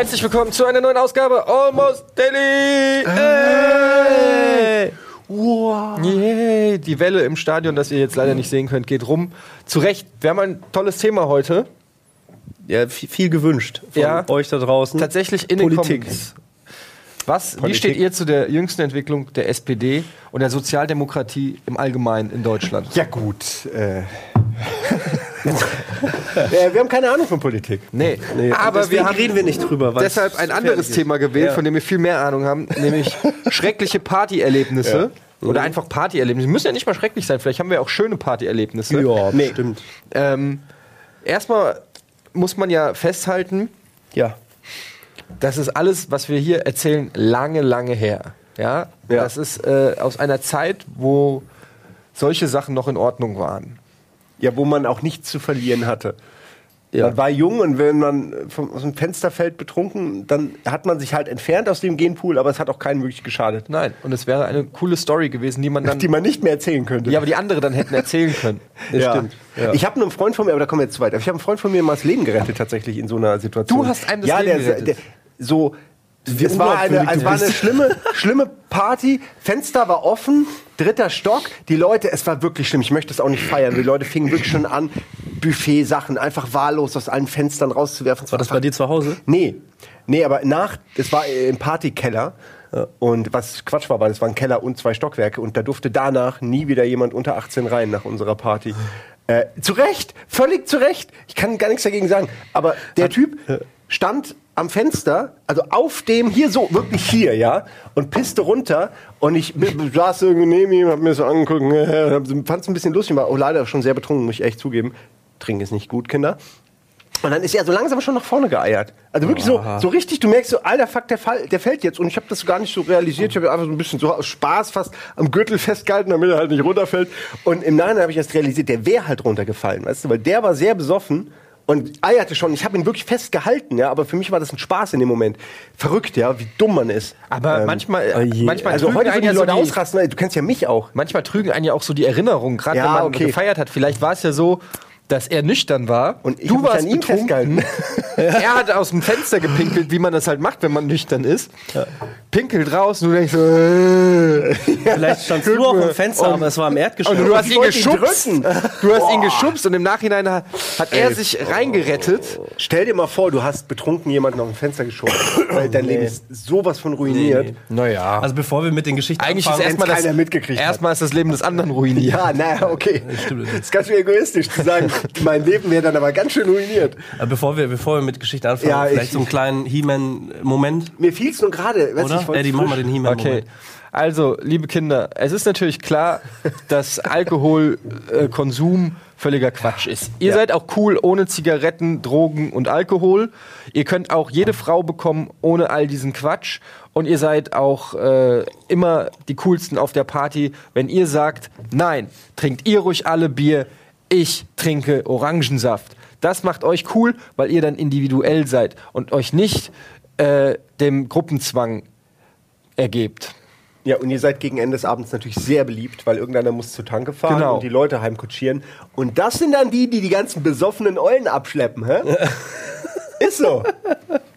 Herzlich willkommen zu einer neuen Ausgabe Almost Daily. Hey. Wow. Yay. Die Welle im Stadion, das ihr jetzt leider nicht sehen könnt, geht rum. Zu Recht, wir haben ein tolles Thema heute. Ja, viel, viel gewünscht von Ja. euch da draußen. Tatsächlich in Politik. den Comments. Was, wie Politik. steht ihr zu der jüngsten Entwicklung der SPD und der Sozialdemokratie im Allgemeinen in Deutschland? Ja gut. Äh. ja, wir haben keine Ahnung von Politik. Nee, Nee, aber deswegen wir haben reden wir nicht drüber. deshalb es ein anderes Thema gewählt, Ja. von dem wir viel mehr Ahnung haben, nämlich schreckliche Partyerlebnisse. Oder einfach Partyerlebnisse. Müssen ja nicht mal schrecklich sein, vielleicht haben wir auch schöne Partyerlebnisse. Ja, Nee. stimmt. Ähm, erstmal muss man ja festhalten, Ja. das ist alles, was wir hier erzählen, lange, lange her. Ja, Ja. das ist äh, aus einer Zeit, wo solche Sachen noch in Ordnung waren. Ja, wo man auch nichts zu verlieren hatte. Ja. Man war jung und wenn man vom, aus dem Fenster fällt betrunken, dann hat man sich halt entfernt aus dem Genpool, aber es hat auch keinen wirklich geschadet. Nein, und es wäre eine coole Story gewesen, die man dann, Die man nicht mehr erzählen könnte. ja, aber die andere dann hätten erzählen können. ja. stimmt. Ja. Ich habe einen Freund von mir, aber da kommen wir jetzt zu weit. Ich habe einen Freund von mir mal das Leben gerettet tatsächlich in so einer Situation. Du hast einem das ja, Leben der, gerettet? Der, so, es war eine, es war eine schlimme, schlimme Party. Fenster war offen, dritter Stock. Die Leute, es war wirklich schlimm. Ich möchte es auch nicht feiern. Die Leute fingen wirklich schon an, Buffet-Sachen einfach wahllos aus allen Fenstern rauszuwerfen. Es War das bei dir zu Hause? Nee, nee, aber nach, das war im Partykeller. Und was Quatsch war, weil das war ein Keller und zwei Stockwerke und da durfte danach nie wieder jemand unter 18 rein nach unserer Party. Äh, zu Recht, völlig zu Recht. Ich kann gar nichts dagegen sagen. Aber der Typ stand am Fenster, also auf dem, hier so, wirklich hier, ja, und pisste runter und ich saß irgendwie neben ihm, hab mir so angeguckt, fand es ein bisschen lustig, war auch leider schon sehr betrunken, muss ich echt zugeben. Trinken ist nicht gut, Kinder. Und dann ist er so langsam schon nach vorne geeiert. Also wirklich so, so richtig, du merkst so, alter Fuck, der, Fall, der fällt jetzt. Und ich habe das gar nicht so realisiert. Ich habe einfach so ein bisschen so aus Spaß fast am Gürtel festgehalten, damit er halt nicht runterfällt. Und im Nachhinein habe ich erst realisiert, der wäre halt runtergefallen, weißt du, weil der war sehr besoffen und eierte schon. Ich habe ihn wirklich festgehalten, ja, aber für mich war das ein Spaß in dem Moment. Verrückt, ja, wie dumm man ist. Aber Ähm, manchmal, oh je. manchmal also heute einen würden die ja so Leute die- ausrasten, du kennst ja mich auch. Manchmal trügen einen ja auch so die Erinnerungen, gerade Ja, wenn man okay. gefeiert hat. Vielleicht war es ja so, dass er nüchtern war. Und ich du warst an ihm betrunken. festgehalten. er hat aus dem Fenster gepinkelt, wie man das halt macht, wenn man nüchtern ist. Pinkelt raus und du denkst so, äh. Vielleicht standst du auch im Fenster, aber es war im Erdgeschoss. Und du hast ihn ihn geschubst. drücken. Du hast ihn geschubst und im Nachhinein hat, hat er sich reingerettet. Stell dir mal vor, du hast betrunken jemanden auf dem Fenster geschoben. weil dein Leben ist sowas von ruiniert. Nee. Naja. Also bevor wir mit den Geschichten Eigentlich ist anfangen, erstmal das, keiner mitgekriegt erstmal ist das Leben des anderen ruiniert. Ja, naja, okay. Das ist ganz schön egoistisch zu sagen, mein Leben wäre dann aber ganz schön ruiniert. bevor wir bevor wir mit Geschichten anfangen, Ja, vielleicht ich- so einen kleinen He-Man-Moment, Mir fiel es nur gerade. oder? ich Eddie, mach mal den He-Man-Moment. Okay. Also, liebe Kinder, es ist natürlich klar, dass Alkoholkonsum äh, völliger Quatsch ist. Ihr Ja. seid auch cool ohne Zigaretten, Drogen und Alkohol. Ihr könnt auch jede Frau bekommen ohne all diesen Quatsch. Und ihr seid auch äh, immer die coolsten auf der Party, wenn ihr sagt, nein, trinkt ihr ruhig alle Bier, ich trinke Orangensaft. Das macht euch cool, weil ihr dann individuell seid und euch nicht äh, dem Gruppenzwang ergebt. Ja, und ihr seid gegen Ende des Abends natürlich sehr beliebt, weil irgendeiner muss zur Tanke fahren Genau. und die Leute heimkutschieren. Und das sind dann die, die die ganzen besoffenen Eulen abschleppen, hä? ist so.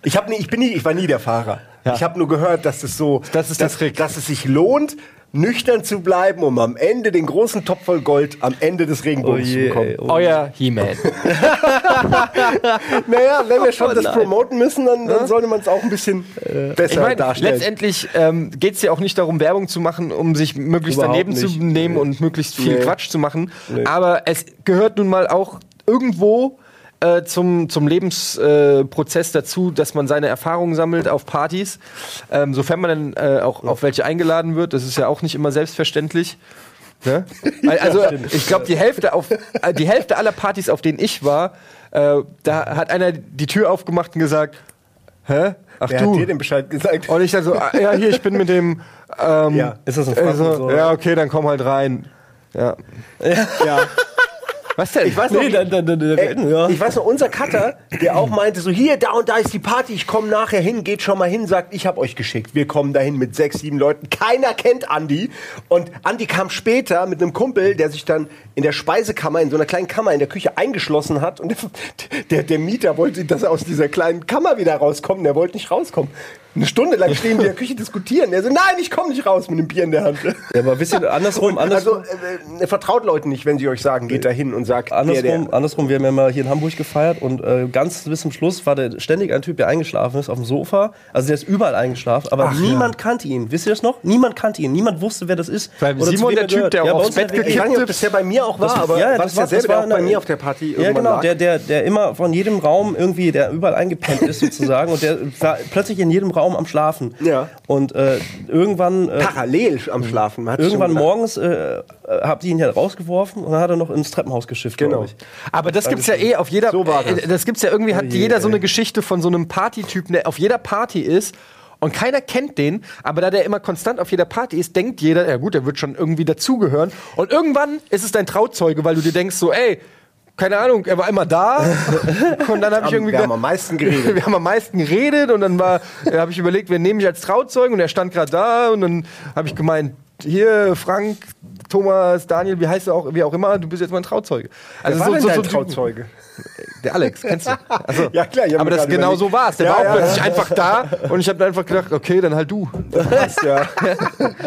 Ich, hab nie, ich, bin nie, ich war nie der Fahrer. Ja. Ich habe nur gehört, dass es so, Das ist der dass, Trick. dass es sich lohnt, nüchtern zu bleiben, um am Ende den großen Topf voll Gold am Ende des Regenbogens Oh je, zu bekommen. oh. Euer He-Man. Naja, wenn wir schon Oh das promoten müssen, dann, dann sollte man es auch ein bisschen besser Ich meine, darstellen. letztendlich ähm, geht es ja auch nicht darum, Werbung zu machen, um sich möglichst Überhaupt daneben zu nicht. nehmen Nee. und möglichst viel Nee. Quatsch zu machen. Aber es gehört nun mal auch irgendwo äh, zum, zum Lebensprozess äh, dazu, dass man seine Erfahrungen sammelt auf Partys, ähm, sofern man dann äh, auch auf welche eingeladen wird. Das ist ja auch nicht immer selbstverständlich. Ne? Also ich glaube, die Hälfte auf äh, die Hälfte aller Partys, auf denen ich war, äh, da hat einer die Tür aufgemacht und gesagt, hä? Ach Wer du. hat dir den Bescheid gesagt? Und ich dann so, ah, ja, hier, ich bin mit dem. Ähm, Ja. Ist das ein Franken so, so? Ja, okay, dann komm halt rein. Ja. ja. Was denn? Ich weiß noch, Nee, dann, dann, dann, dann, Ey, ja. Ich weiß noch, unser Cutter, der auch meinte, so hier, da und da ist die Party, ich komme nachher hin, geht schon mal hin, sagt, ich habe euch geschickt. Wir kommen dahin mit sechs, sieben Leuten. Keiner kennt Andi. Und Andi kam später mit einem Kumpel, der sich dann in der Speisekammer, in so einer kleinen Kammer in der Küche eingeschlossen hat. Und der, der, der Mieter wollte, dass er aus dieser kleinen Kammer wieder rauskommt. Der wollte nicht rauskommen. Eine Stunde lang stehen die in der Küche diskutieren. Er so, nein, ich komme nicht raus mit einem Bier in der Hand. Ja, aber ein bisschen andersrum, andersrum. Also, äh, äh, vertraut Leuten nicht, wenn sie euch sagen, geht da hin und sagt, der, Andersrum, der, andersrum, wir haben ja mal hier in Hamburg gefeiert und äh, ganz bis zum Schluss war der ständig ein Typ, der eingeschlafen ist auf dem Sofa. Also der ist überall eingeschlafen, aber niemand kannte ihn. Wisst ihr das noch? Niemand kannte ihn. Niemand wusste, wer das ist. Weil Oder Simon der er Typ, der Ja, aufs Bett in der ich weiß nicht, ob das der bei mir auch war, aber ja, das das war- derselbe, das war der auch bei mir auf der Party Ja, genau, lag? der, der, der immer von jedem Raum irgendwie, der überall eingepennt ist sozusagen und der war plötzlich in jedem Raum am Schlafen. Ja. Und äh, irgendwann, äh, Parallel am Schlafen. man hat's irgendwann morgens äh, äh, habt ihr ihn ja rausgeworfen und dann hat er noch ins Treppenhaus geschifft, Genau. Aber das gibt's ja eh auf jeder. So war das. äh, das gibt's ja irgendwie, hat je, jeder so eine Geschichte von so einem Partytypen, der auf jeder Party ist. Und keiner kennt den, aber da der immer konstant auf jeder Party ist, denkt jeder, ja gut, der wird schon irgendwie dazugehören. Und irgendwann ist es dein Trauzeuge, weil du dir denkst so, ey, keine Ahnung, er war immer da. und dann habe ich irgendwie wir haben am meisten geredet. wir haben am meisten geredet und dann war, äh, habe ich überlegt, wen nehme ich als Trauzeugen und er stand gerade da und dann habe ich gemeint, hier Frank, Thomas, Daniel, wie heißt du auch, wie auch immer, du bist jetzt mein Trauzeuge. Wer war denn dein Trauzeuge? Der Alex, kennst du? Also, Ja, klar, aber das genau überlegt. so war es. Der Ja, war auch ja, plötzlich einfach da und ich habe dann einfach gedacht, okay, dann halt du. Passt, ja.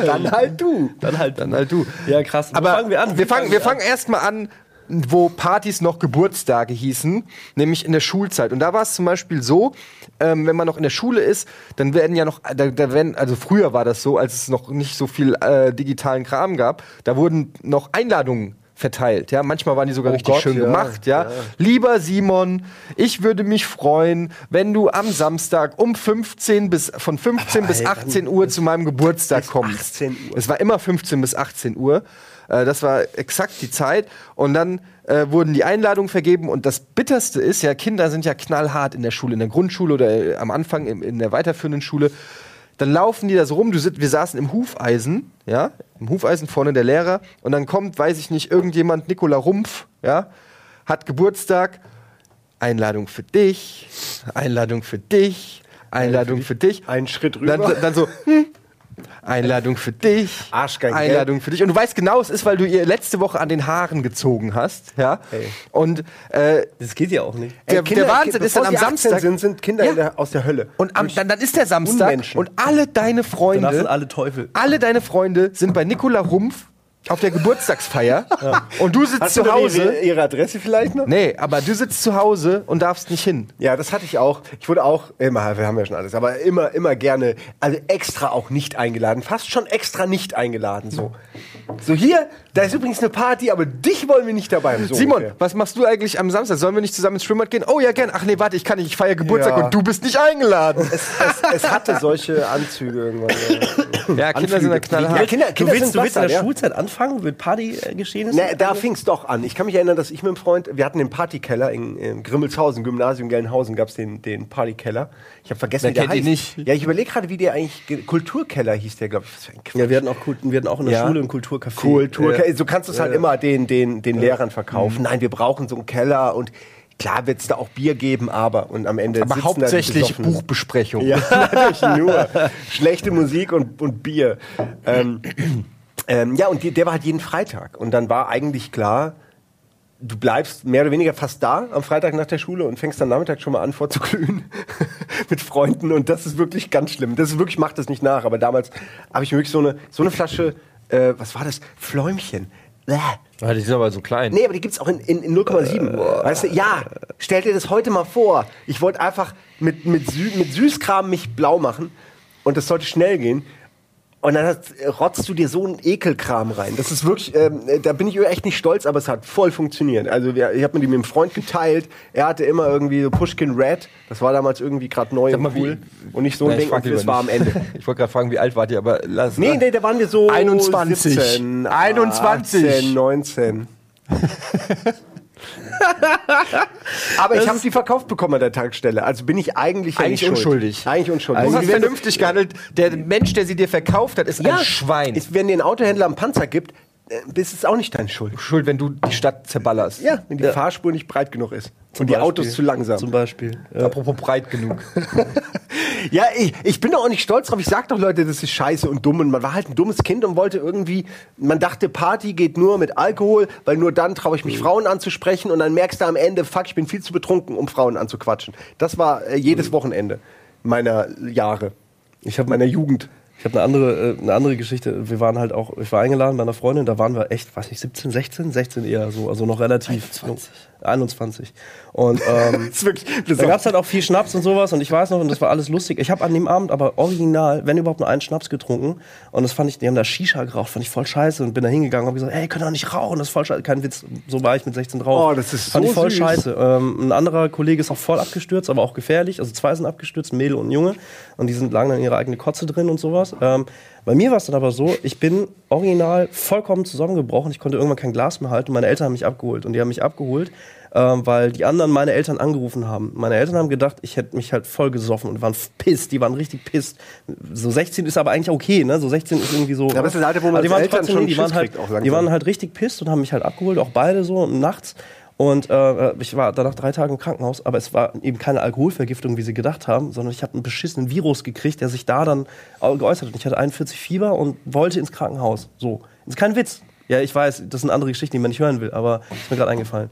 Dann halt du. Dann halt, Dann halt du. Ja, krass. Aber fangen wir an? Wir fangen, wir fangen erstmal an, wo Partys noch Geburtstage hießen, nämlich in der Schulzeit. Und da war es zum Beispiel so, ähm, wenn man noch in der Schule ist, dann werden ja noch, da, da werden, also früher war das so, als es noch nicht so viel äh, digitalen Kram gab, da wurden noch Einladungen verteilt. Ja, manchmal waren die sogar richtig Gott, schön ja, gemacht. Ja. Lieber Simon, ich würde mich freuen, wenn du am Samstag um 15 bis von 15 bis 18 Uhr zu meinem Geburtstag kommst. 18 Uhr. Es war immer 15 bis 18 Uhr. Äh, das war exakt die Zeit. Und dann äh, wurden die Einladungen vergeben. Und das Bitterste ist ja, Kinder sind ja knallhart in der Schule, in der Grundschule oder äh, am Anfang in, in der weiterführenden Schule. Dann laufen die da so rum. Du wir saßen im Hufeisen, ja, im Hufeisen vorne der Lehrer. Und dann kommt, weiß ich nicht, irgendjemand, Nikola Rumpf, ja, hat Geburtstag. Einladung für dich, Einladung für dich, Einladung für dich. Einen Schritt rüber. Dann, dann so, hm, Einladung für dich, Arschgeige, gell? Einladung für dich. Und du weißt genau, es ist, weil du ihr letzte Woche an den Haaren gezogen hast, ja. Ey. Und äh, Das geht ja auch nicht. der, der Wahnsinn ist dann am sie 18 Samstag. Sind, sind Kinder Ja. der, aus der Hölle. und am, dann, dann ist der Samstag Unmenschen. und alle deine Freunde, alle Teufel. alle deine Freunde sind bei Nikola Rumpf auf der Geburtstagsfeier und du sitzt Hast du zu noch Hause. ihre, ihre Adresse vielleicht noch? Nee, aber du sitzt zu Hause und darfst nicht hin. Ja, das hatte ich auch. Ich wurde auch immer, wir haben ja schon alles, aber immer, immer gerne, also extra auch nicht eingeladen, fast schon extra nicht eingeladen. So, so hier, da ist übrigens eine Party, aber dich wollen wir nicht dabei haben. So Simon, ungefähr. was machst du eigentlich am Samstag? Sollen wir nicht zusammen ins Schwimmbad gehen? Oh ja, gern. Ach nee, warte, ich kann nicht, ich feiere Geburtstag Ja. und du bist nicht eingeladen. es, es, es hatte solche Anzüge irgendwann. Ja. Ja, Kinder sind da knallhart. Ja, Kinder, Du Kinder willst, sind du willst in der ja. Schulzeit anfangen mit Party-Geschehen? Ne, da fing es doch an. Ich kann mich erinnern, dass ich mit einem Freund, wir hatten den Partykeller in, in Grimmelshausen, Gymnasium Gelnhausen, gab es den, den Partykeller. Ich habe vergessen, Wer wie der heißt. nicht? Ja, ich überlege gerade, wie der eigentlich, ge- Kulturkeller hieß der, glaube ich. Was für ein Quatsch. Ja, wir hatten auch, wir hatten auch in der Ja. Schule einen Kulturcafé. Kultur. Ja. So kannst du es halt immer den, den, den Lehrern verkaufen. Nein, wir brauchen so einen Keller und klar wird es da auch Bier geben, aber und am Ende Aber hauptsächlich. Buchbesprechung. Ja, natürlich nur. Schlechte Musik und, und Bier. Ähm, ähm, ja, und die, der war halt jeden Freitag. Und dann war eigentlich klar, du bleibst mehr oder weniger fast da am Freitag nach der Schule und fängst dann Nachmittag schon mal an vorzuglühen mit Freunden. Und das ist wirklich ganz schlimm. Das ist wirklich, macht das nicht nach. Aber damals habe ich mir wirklich so eine, so eine Flasche, äh, was war das? Fläumchen. Bäh. Die sind aber so klein. Nee, aber die gibt's auch in, in, in 0,7. Weißt du, ja, stell dir das heute mal vor. Ich wollte einfach mit, mit, Sü mit Süßkram mich blau machen und das sollte schnell gehen. Und dann hat, rotzt du dir so einen Ekelkram rein. Das ist wirklich, ähm, da bin ich echt nicht stolz, aber es hat voll funktioniert. Also wir, ich habe mir die mit einem Freund geteilt. Er hatte immer irgendwie so Pushkin Red. Das war damals irgendwie gerade neu Sag und mal, wie- cool. Und nicht so ein Ding. Und das war am. Ende. Ich wollte gerade fragen, wie alt wart ihr, aber lass Nee, nee, da waren wir so 21. 17, 21. 18, 19. Aber ich habe die verkauft bekommen an der Tankstelle. Also bin ich eigentlich, ja Eigentlich schuld. unschuldig. Eigentlich unschuldig. Du hast vernünftig gehandelt. Der Mensch, der sie dir verkauft hat, ist ja, ein Schwein. Ist, wenn dir ein Autohändler einen Panzer gibt, äh, ist auch nicht deine Schuld. Schuld, wenn du die Stadt zerballerst. Ja, wenn die Ja. Fahrspur nicht breit genug ist. Zum und die Beispiel. Autos zu langsam. Zum Beispiel. Ja. Apropos breit genug. Ja, ich, ich bin doch auch nicht stolz drauf. Ich sag doch Leute, das ist scheiße und dumm. Und man war halt ein dummes Kind und wollte irgendwie, man dachte, Party geht nur mit Alkohol, weil nur dann traue ich mich Frauen anzusprechen und dann merkst du am Ende, fuck, ich bin viel zu betrunken, um Frauen anzuquatschen. Das war äh, jedes Wochenende meiner Jahre. Ich habe Meiner Jugend. Ich habe eine andere, äh, eine andere Geschichte. Wir waren halt auch, ich war eingeladen bei einer Freundin, da waren wir echt, weiß nicht, 17, 16, 16 eher so, also noch relativ 21. jung. 21. Und ähm, Das ist wirklich, da gab es halt auch viel Schnaps und sowas und ich weiß noch, und das war alles lustig. Ich habe an dem Abend aber original, wenn überhaupt nur einen Schnaps getrunken und das fand ich, die haben da Shisha geraucht, fand ich voll scheiße und bin da hingegangen und hab gesagt, ey, könnt ihr doch nicht rauchen, das ist voll scheiße. Kein Witz, so war ich mit 16 drauf. Oh, das ist Fand so ich voll süß. scheiße. Ähm, ein anderer Kollege ist auch voll abgestürzt, aber auch gefährlich. Also zwei sind abgestürzt, Mädel und Junge. Und die sind lagen dann in ihre eigene Kotze drin und sowas. Ähm, bei mir war es dann aber so, ich bin original vollkommen zusammengebrochen. Ich konnte irgendwann kein Glas mehr halten. Meine Eltern haben mich abgeholt. Und die haben mich abgeholt, ähm, weil die anderen meine Eltern angerufen haben. Meine Eltern haben gedacht, ich hätte mich halt voll gesoffen und waren pisst. Die waren richtig pisst. So 16 ist aber eigentlich okay, ne? So 16 ist irgendwie so. aber das ist das Alter, wo man Aber die waren Eltern trotzdem, schon die waren halt, die waren halt richtig pisst und haben mich halt abgeholt, auch beide so nachts. Und äh, ich war danach drei Tage im Krankenhaus, aber es war eben keine Alkoholvergiftung, wie sie gedacht haben, sondern ich habe einen beschissenen Virus gekriegt, der sich da dann geäußert hat. Ich hatte 41 Fieber und wollte ins Krankenhaus. So. Das ist kein Witz. Ja, ich weiß, das sind andere Geschichten, die man nicht hören will, aber ist mir gerade eingefallen.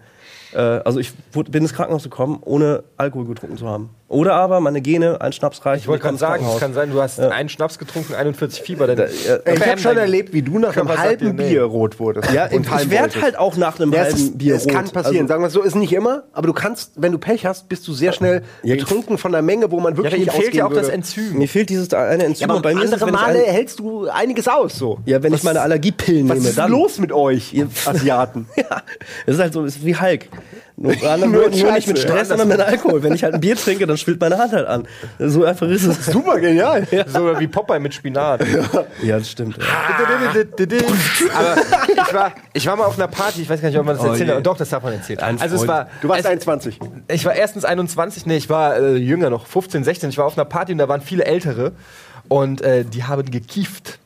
Äh, also ich bin ins Krankenhaus gekommen, ohne Alkohol getrunken zu haben. Oder aber meine Gene, ein Schnaps reicht. Ich wollte gerade sagen, es kann sein, du hast einen Schnaps getrunken, 41 Fieber. Dann ja, Ey, ich habe schon erlebt, wie du nach einem halben dir, nee. Bier rot wurdest. Ja, und ich werde halt auch nach einem Ja, halben es, Bier es rot. kann passieren. Also, Sagen wir es so, ist nicht immer, aber du kannst, wenn du Pech hast, bist du sehr schnell Ja, betrunken von der Menge, wo man ja, wirklich ihm nicht fehlt ja auch das würde. Enzym. mir fehlt dieses eine Enzym. Ja, aber bei mir ist es, andere wenn ich Male ein- hältst du einiges aus. So. Ja, wenn was, ich meine Allergiepillen Was nehme, ist dann. los mit euch, Ihr- Asiaten? Ja, es ist halt so, es ist wie Hulk. Nur, nur, Nur nur, nicht mit Stress, sondern mit Alkohol. Wenn ich halt ein Bier trinke, dann schwillt meine Hand halt an. So einfach ist es. Super genial. So wie Popeye mit Spinat. Ja, das stimmt. Ja. Aber ich war, ich war mal auf einer Party, ich weiß gar nicht, ob man das Oh erzählen je. darf. Doch, das darf man erzählen. Ein Also es war, Du warst es, 21. ich war erstens 21, nee, ich war äh, jünger noch, 15, 16. Ich war auf einer Party und da waren viele Ältere und äh, die haben gekieft.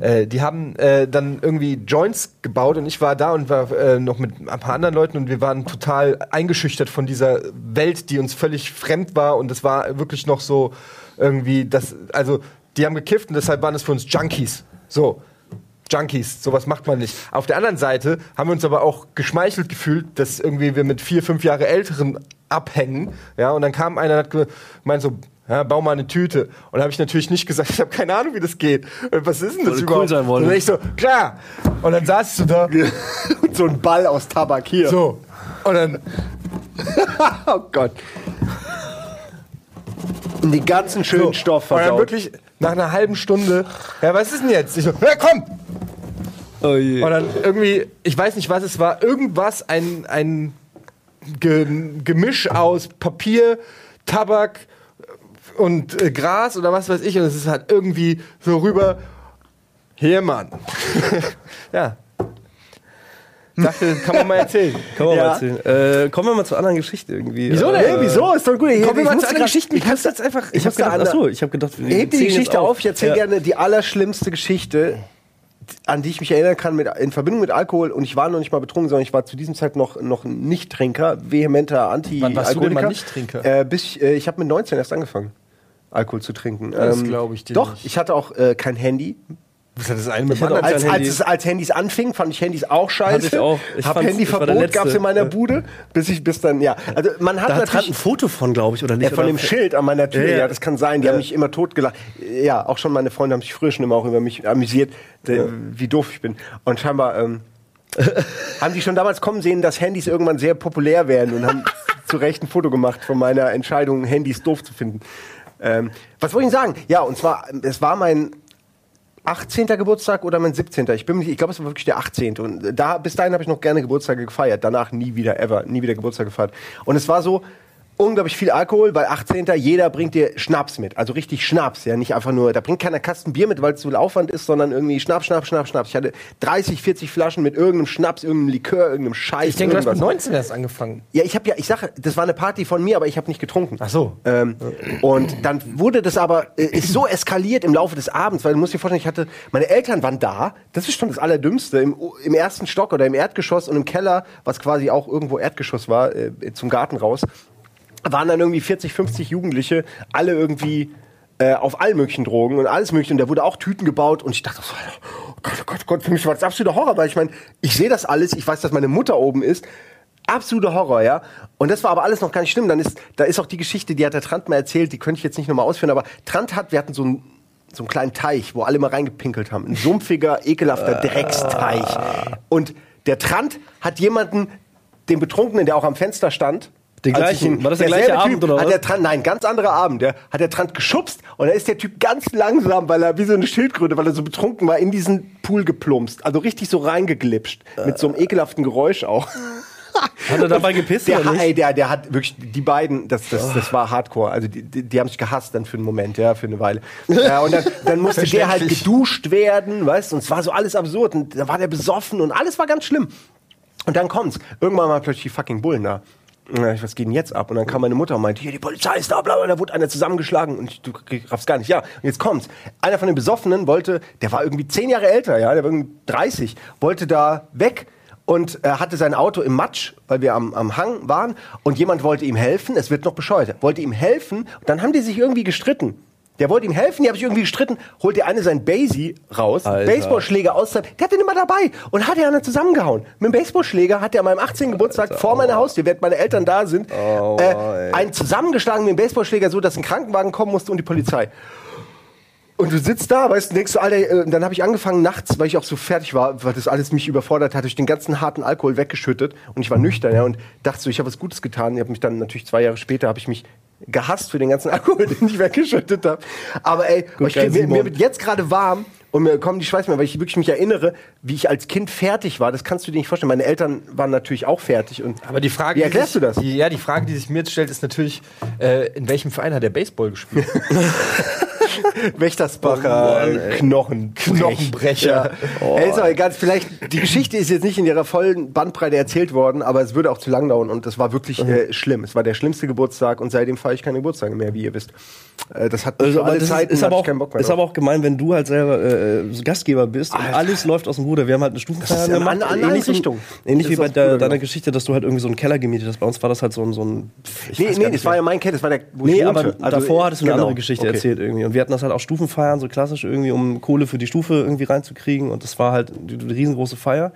Äh, die haben äh, dann irgendwie Joints gebaut und ich war da und war äh, noch mit ein paar anderen Leuten und wir waren total eingeschüchtert von dieser Welt, die uns völlig fremd war und es war wirklich noch so irgendwie das, also die haben gekifft und deshalb waren es für uns Junkies. So. Junkies, sowas macht man nicht. Auf der anderen Seite haben wir uns aber auch geschmeichelt gefühlt, dass irgendwie wir mit vier, fünf Jahre Älteren abhängen. Ja, und dann kam einer und hat gemeint so, ja, bau mal eine Tüte. Und da habe ich natürlich nicht gesagt, ich habe keine Ahnung, wie das geht. Und Was ist denn das du überhaupt? cool sein wolltest. Und dann ich so, klar. Und dann saß du da, Und so ein Ball aus Tabak hier. so. Und dann, Oh Gott. Und die ganzen schönen so. Stoff Und dann versaut. wirklich nach einer halben Stunde, ja, was ist denn jetzt? Ich so, ja, komm! Oh je. Und dann irgendwie, ich weiß nicht, was es war, irgendwas, ein, ein Ge Gemisch aus Papier, Tabak und äh, Gras oder was weiß ich. Und es ist halt irgendwie so rüber, hier, Mann. ja. Dachte, kann man mal erzählen. Kann man Ja. mal erzählen. Äh, kommen wir mal zur anderen Geschichte irgendwie. Wieso äh, denn? Hey, wieso? Ist doch gut. Ich- Kommen wir ich mal zu anderen Geschichten. Ich Ich muss jetzt einfach. Ich habe musste gedacht, achso, ich habe gedacht, wir Heb die Geschichte auf. Ich erzähle Ja. gerne die allerschlimmste Geschichte, an die ich mich erinnern kann, mit, in Verbindung mit Alkohol. Und ich war noch nicht mal betrunken, sondern ich war zu diesem Zeit noch, noch Nicht-Trinker, vehementer Wann Anti-Alkoholiker. warst du denn mal Nicht-Trinker? Äh, bis ich, äh, ich habe mit 19 erst angefangen, Alkohol zu trinken. Das glaub ich dir Doch, nicht. ich hatte auch äh, kein Handy. Was hat das eine mit anderen? Als, als, Handy. es, als Handys anfing, fand ich Handys auch scheiße. Hatte ich auch. Ich hab Handyverbot gab's in meiner Ja. Bude, bis ich bis dann, ja. Also man hat Da hat natürlich Trant ein Foto von, glaube ich, oder nicht? ja, von dem Schild an meiner Tür, Ja, ja, ja. das kann sein. Die haben mich immer totgelacht. Ja, auch schon meine Freunde haben sich früher schon immer auch über mich amüsiert, wie doof ich bin. Und scheinbar ähm, haben die schon damals kommen sehen, dass Handys irgendwann sehr populär werden und haben zu Recht ein Foto gemacht von meiner Entscheidung, Handys doof zu finden. Ähm, was wollte ich Ihnen sagen? Ja, und zwar, es war mein 18. Geburtstag oder mein 17. Ich bin ich glaube, es war wirklich der 18. Und da, bis dahin habe ich noch gerne Geburtstage gefeiert. Danach nie wieder, ever, nie wieder Geburtstag gefeiert. Und es war so, unglaublich viel Alkohol, weil 18. jeder bringt dir Schnaps mit. Also richtig Schnaps, ja, nicht einfach nur, da bringt keiner Kasten Bier mit, weil es so viel Aufwand ist, sondern irgendwie Schnaps, Schnaps, Schnaps, Schnaps. Ich hatte 30, 40 Flaschen mit irgendeinem Schnaps, irgendeinem Likör, irgendeinem Scheiß. Ich denke, du hast mit irgendwas. 19 erst angefangen. Ja, ich habe ja, ich sage, das war eine Party von mir, aber ich habe nicht getrunken. Ach so. Ähm, und dann wurde das aber, äh, ist so eskaliert im Laufe des Abends, weil du musst dir vorstellen, ich hatte, meine Eltern waren da, das ist schon das Allerdümmste, im, im ersten Stock oder im Erdgeschoss und im Keller, was quasi auch irgendwo Erdgeschoss war, äh, zum Garten raus, waren dann irgendwie 40, 50 Jugendliche, alle irgendwie äh, auf allen möglichen Drogen und alles mögliche. Und da wurde auch Tüten gebaut und ich dachte oh Gott, oh Gott, oh Gott, für mich war das absoluter Horror, weil ich meine, ich sehe das alles, ich weiß, dass meine Mutter oben ist. Absoluter Horror, ja. Und das war aber alles noch gar nicht schlimm. Dann ist, da ist auch die Geschichte, die hat der Trant mal erzählt, die könnte ich jetzt nicht nochmal ausführen, aber Trant hat, wir hatten so einen, so einen kleinen Teich, wo alle mal reingepinkelt haben. Ein sumpfiger, ekelhafter Drecksteich. Und der Trant hat jemanden, den Betrunkenen, der auch am Fenster stand, Den gleichen- ihn- war das der gleiche Abend, oder hat was? der Trant, nein, ganz anderer Abend. Der hat der Trant geschubst und da ist der Typ ganz langsam, weil er wie so eine Schildkröte, weil er so betrunken war, in diesen Pool geplumpst. Also richtig so reingeglitscht. Mit so einem ekelhaften Geräusch auch. Hat er dabei gepisst Der, oder nicht? ey, der, der hat wirklich, die beiden, das, das, das war Hardcore. Also die, die, die haben sich gehasst dann für einen Moment, ja, für eine Weile. Ja, und dann, dann musste der halt geduscht werden, weißt du, und es war so alles absurd. Und da war der besoffen und alles war ganz schlimm. Und dann kommt's. Irgendwann mal plötzlich die fucking Bullen da. Ich, was geht denn jetzt ab? Und dann kam meine Mutter und meinte, hier, die Polizei ist da, bla, bla, da wurde einer zusammengeschlagen. Und ich, du raffst gar nicht, ja. Und jetzt kommt's. Einer von den Besoffenen wollte, der war irgendwie zehn Jahre älter, ja, der war irgendwie 30, wollte da weg und äh, hatte sein Auto im Matsch, weil wir am, am Hang waren. Und jemand wollte ihm helfen, es wird noch bescheuert, wollte ihm helfen. Und dann haben die sich irgendwie gestritten. Der wollte ihm helfen, die haben sich irgendwie gestritten, holt der eine sein Basie raus, Alter. Baseballschläger aus seinem, der hat den immer dabei und hat den anderen zusammengehauen. Mit dem Baseballschläger hat er an meinem 18. Geburtstag vor meiner Haustür, während meine Eltern da sind, Oh, äh, einen zusammengeschlagen mit dem Baseballschläger, so dass ein Krankenwagen kommen musste und die Polizei. Und du sitzt da, weißt du, denkst du, Alter, äh, dann habe ich angefangen nachts, weil ich auch so fertig war, weil das alles mich überfordert hat, ich den ganzen harten Alkohol weggeschüttet und ich war nüchtern, ja, und dachte so, ich habe was Gutes getan. Ich habe mich dann natürlich zwei Jahre später habe ich mich gehasst für den ganzen Alkohol, den ich weggeschüttet habe. Aber ey, ich krieg, mir, mir wird jetzt gerade warm und mir kommen die Schweiß mehr, weil ich wirklich mich erinnere, wie ich als Kind fertig war. Das kannst du dir nicht vorstellen. Meine Eltern waren natürlich auch fertig und Aber die Frage, Wie erklärst die du sich, das? Die, ja, die Frage, die sich mir jetzt stellt, ist natürlich, äh, in welchem Verein hat der Baseball gespielt? Wächtersbacher Knochen Knochenbrecher. Ja. Ey, ist egal. Vielleicht die Geschichte ist jetzt nicht in ihrer vollen Bandbreite erzählt worden, aber es würde auch zu lang dauern und das war wirklich äh, schlimm. Es war der schlimmste Geburtstag und seitdem feiere ich keine Geburtstage mehr, wie ihr wisst. Äh, das hat Also, alle Zeiten ist, aber ich auch, keinen Bock mehr ist aber auch gemein, wenn du halt selber äh, Gastgeber bist und Alter. alles läuft aus dem Ruder. Wir haben halt eine Stufenfeier gemacht. eine andere ähnlich, Richtung. Ähnlich wie bei Ruder deiner. Geschichte, dass du halt irgendwie so einen Keller gemietet hast. Bei uns war das halt so ein, so ein Nee, nee, das war ja mein Kind, das war der, wo ich Nee, aber Also, davor hattest du eine genau. andere Geschichte Okay. erzählt irgendwie. Und wir hatten das halt auch Stufenfeiern, so klassisch irgendwie, um Kohle für die Stufe irgendwie reinzukriegen. Und das war halt die, die riesengroße Feier.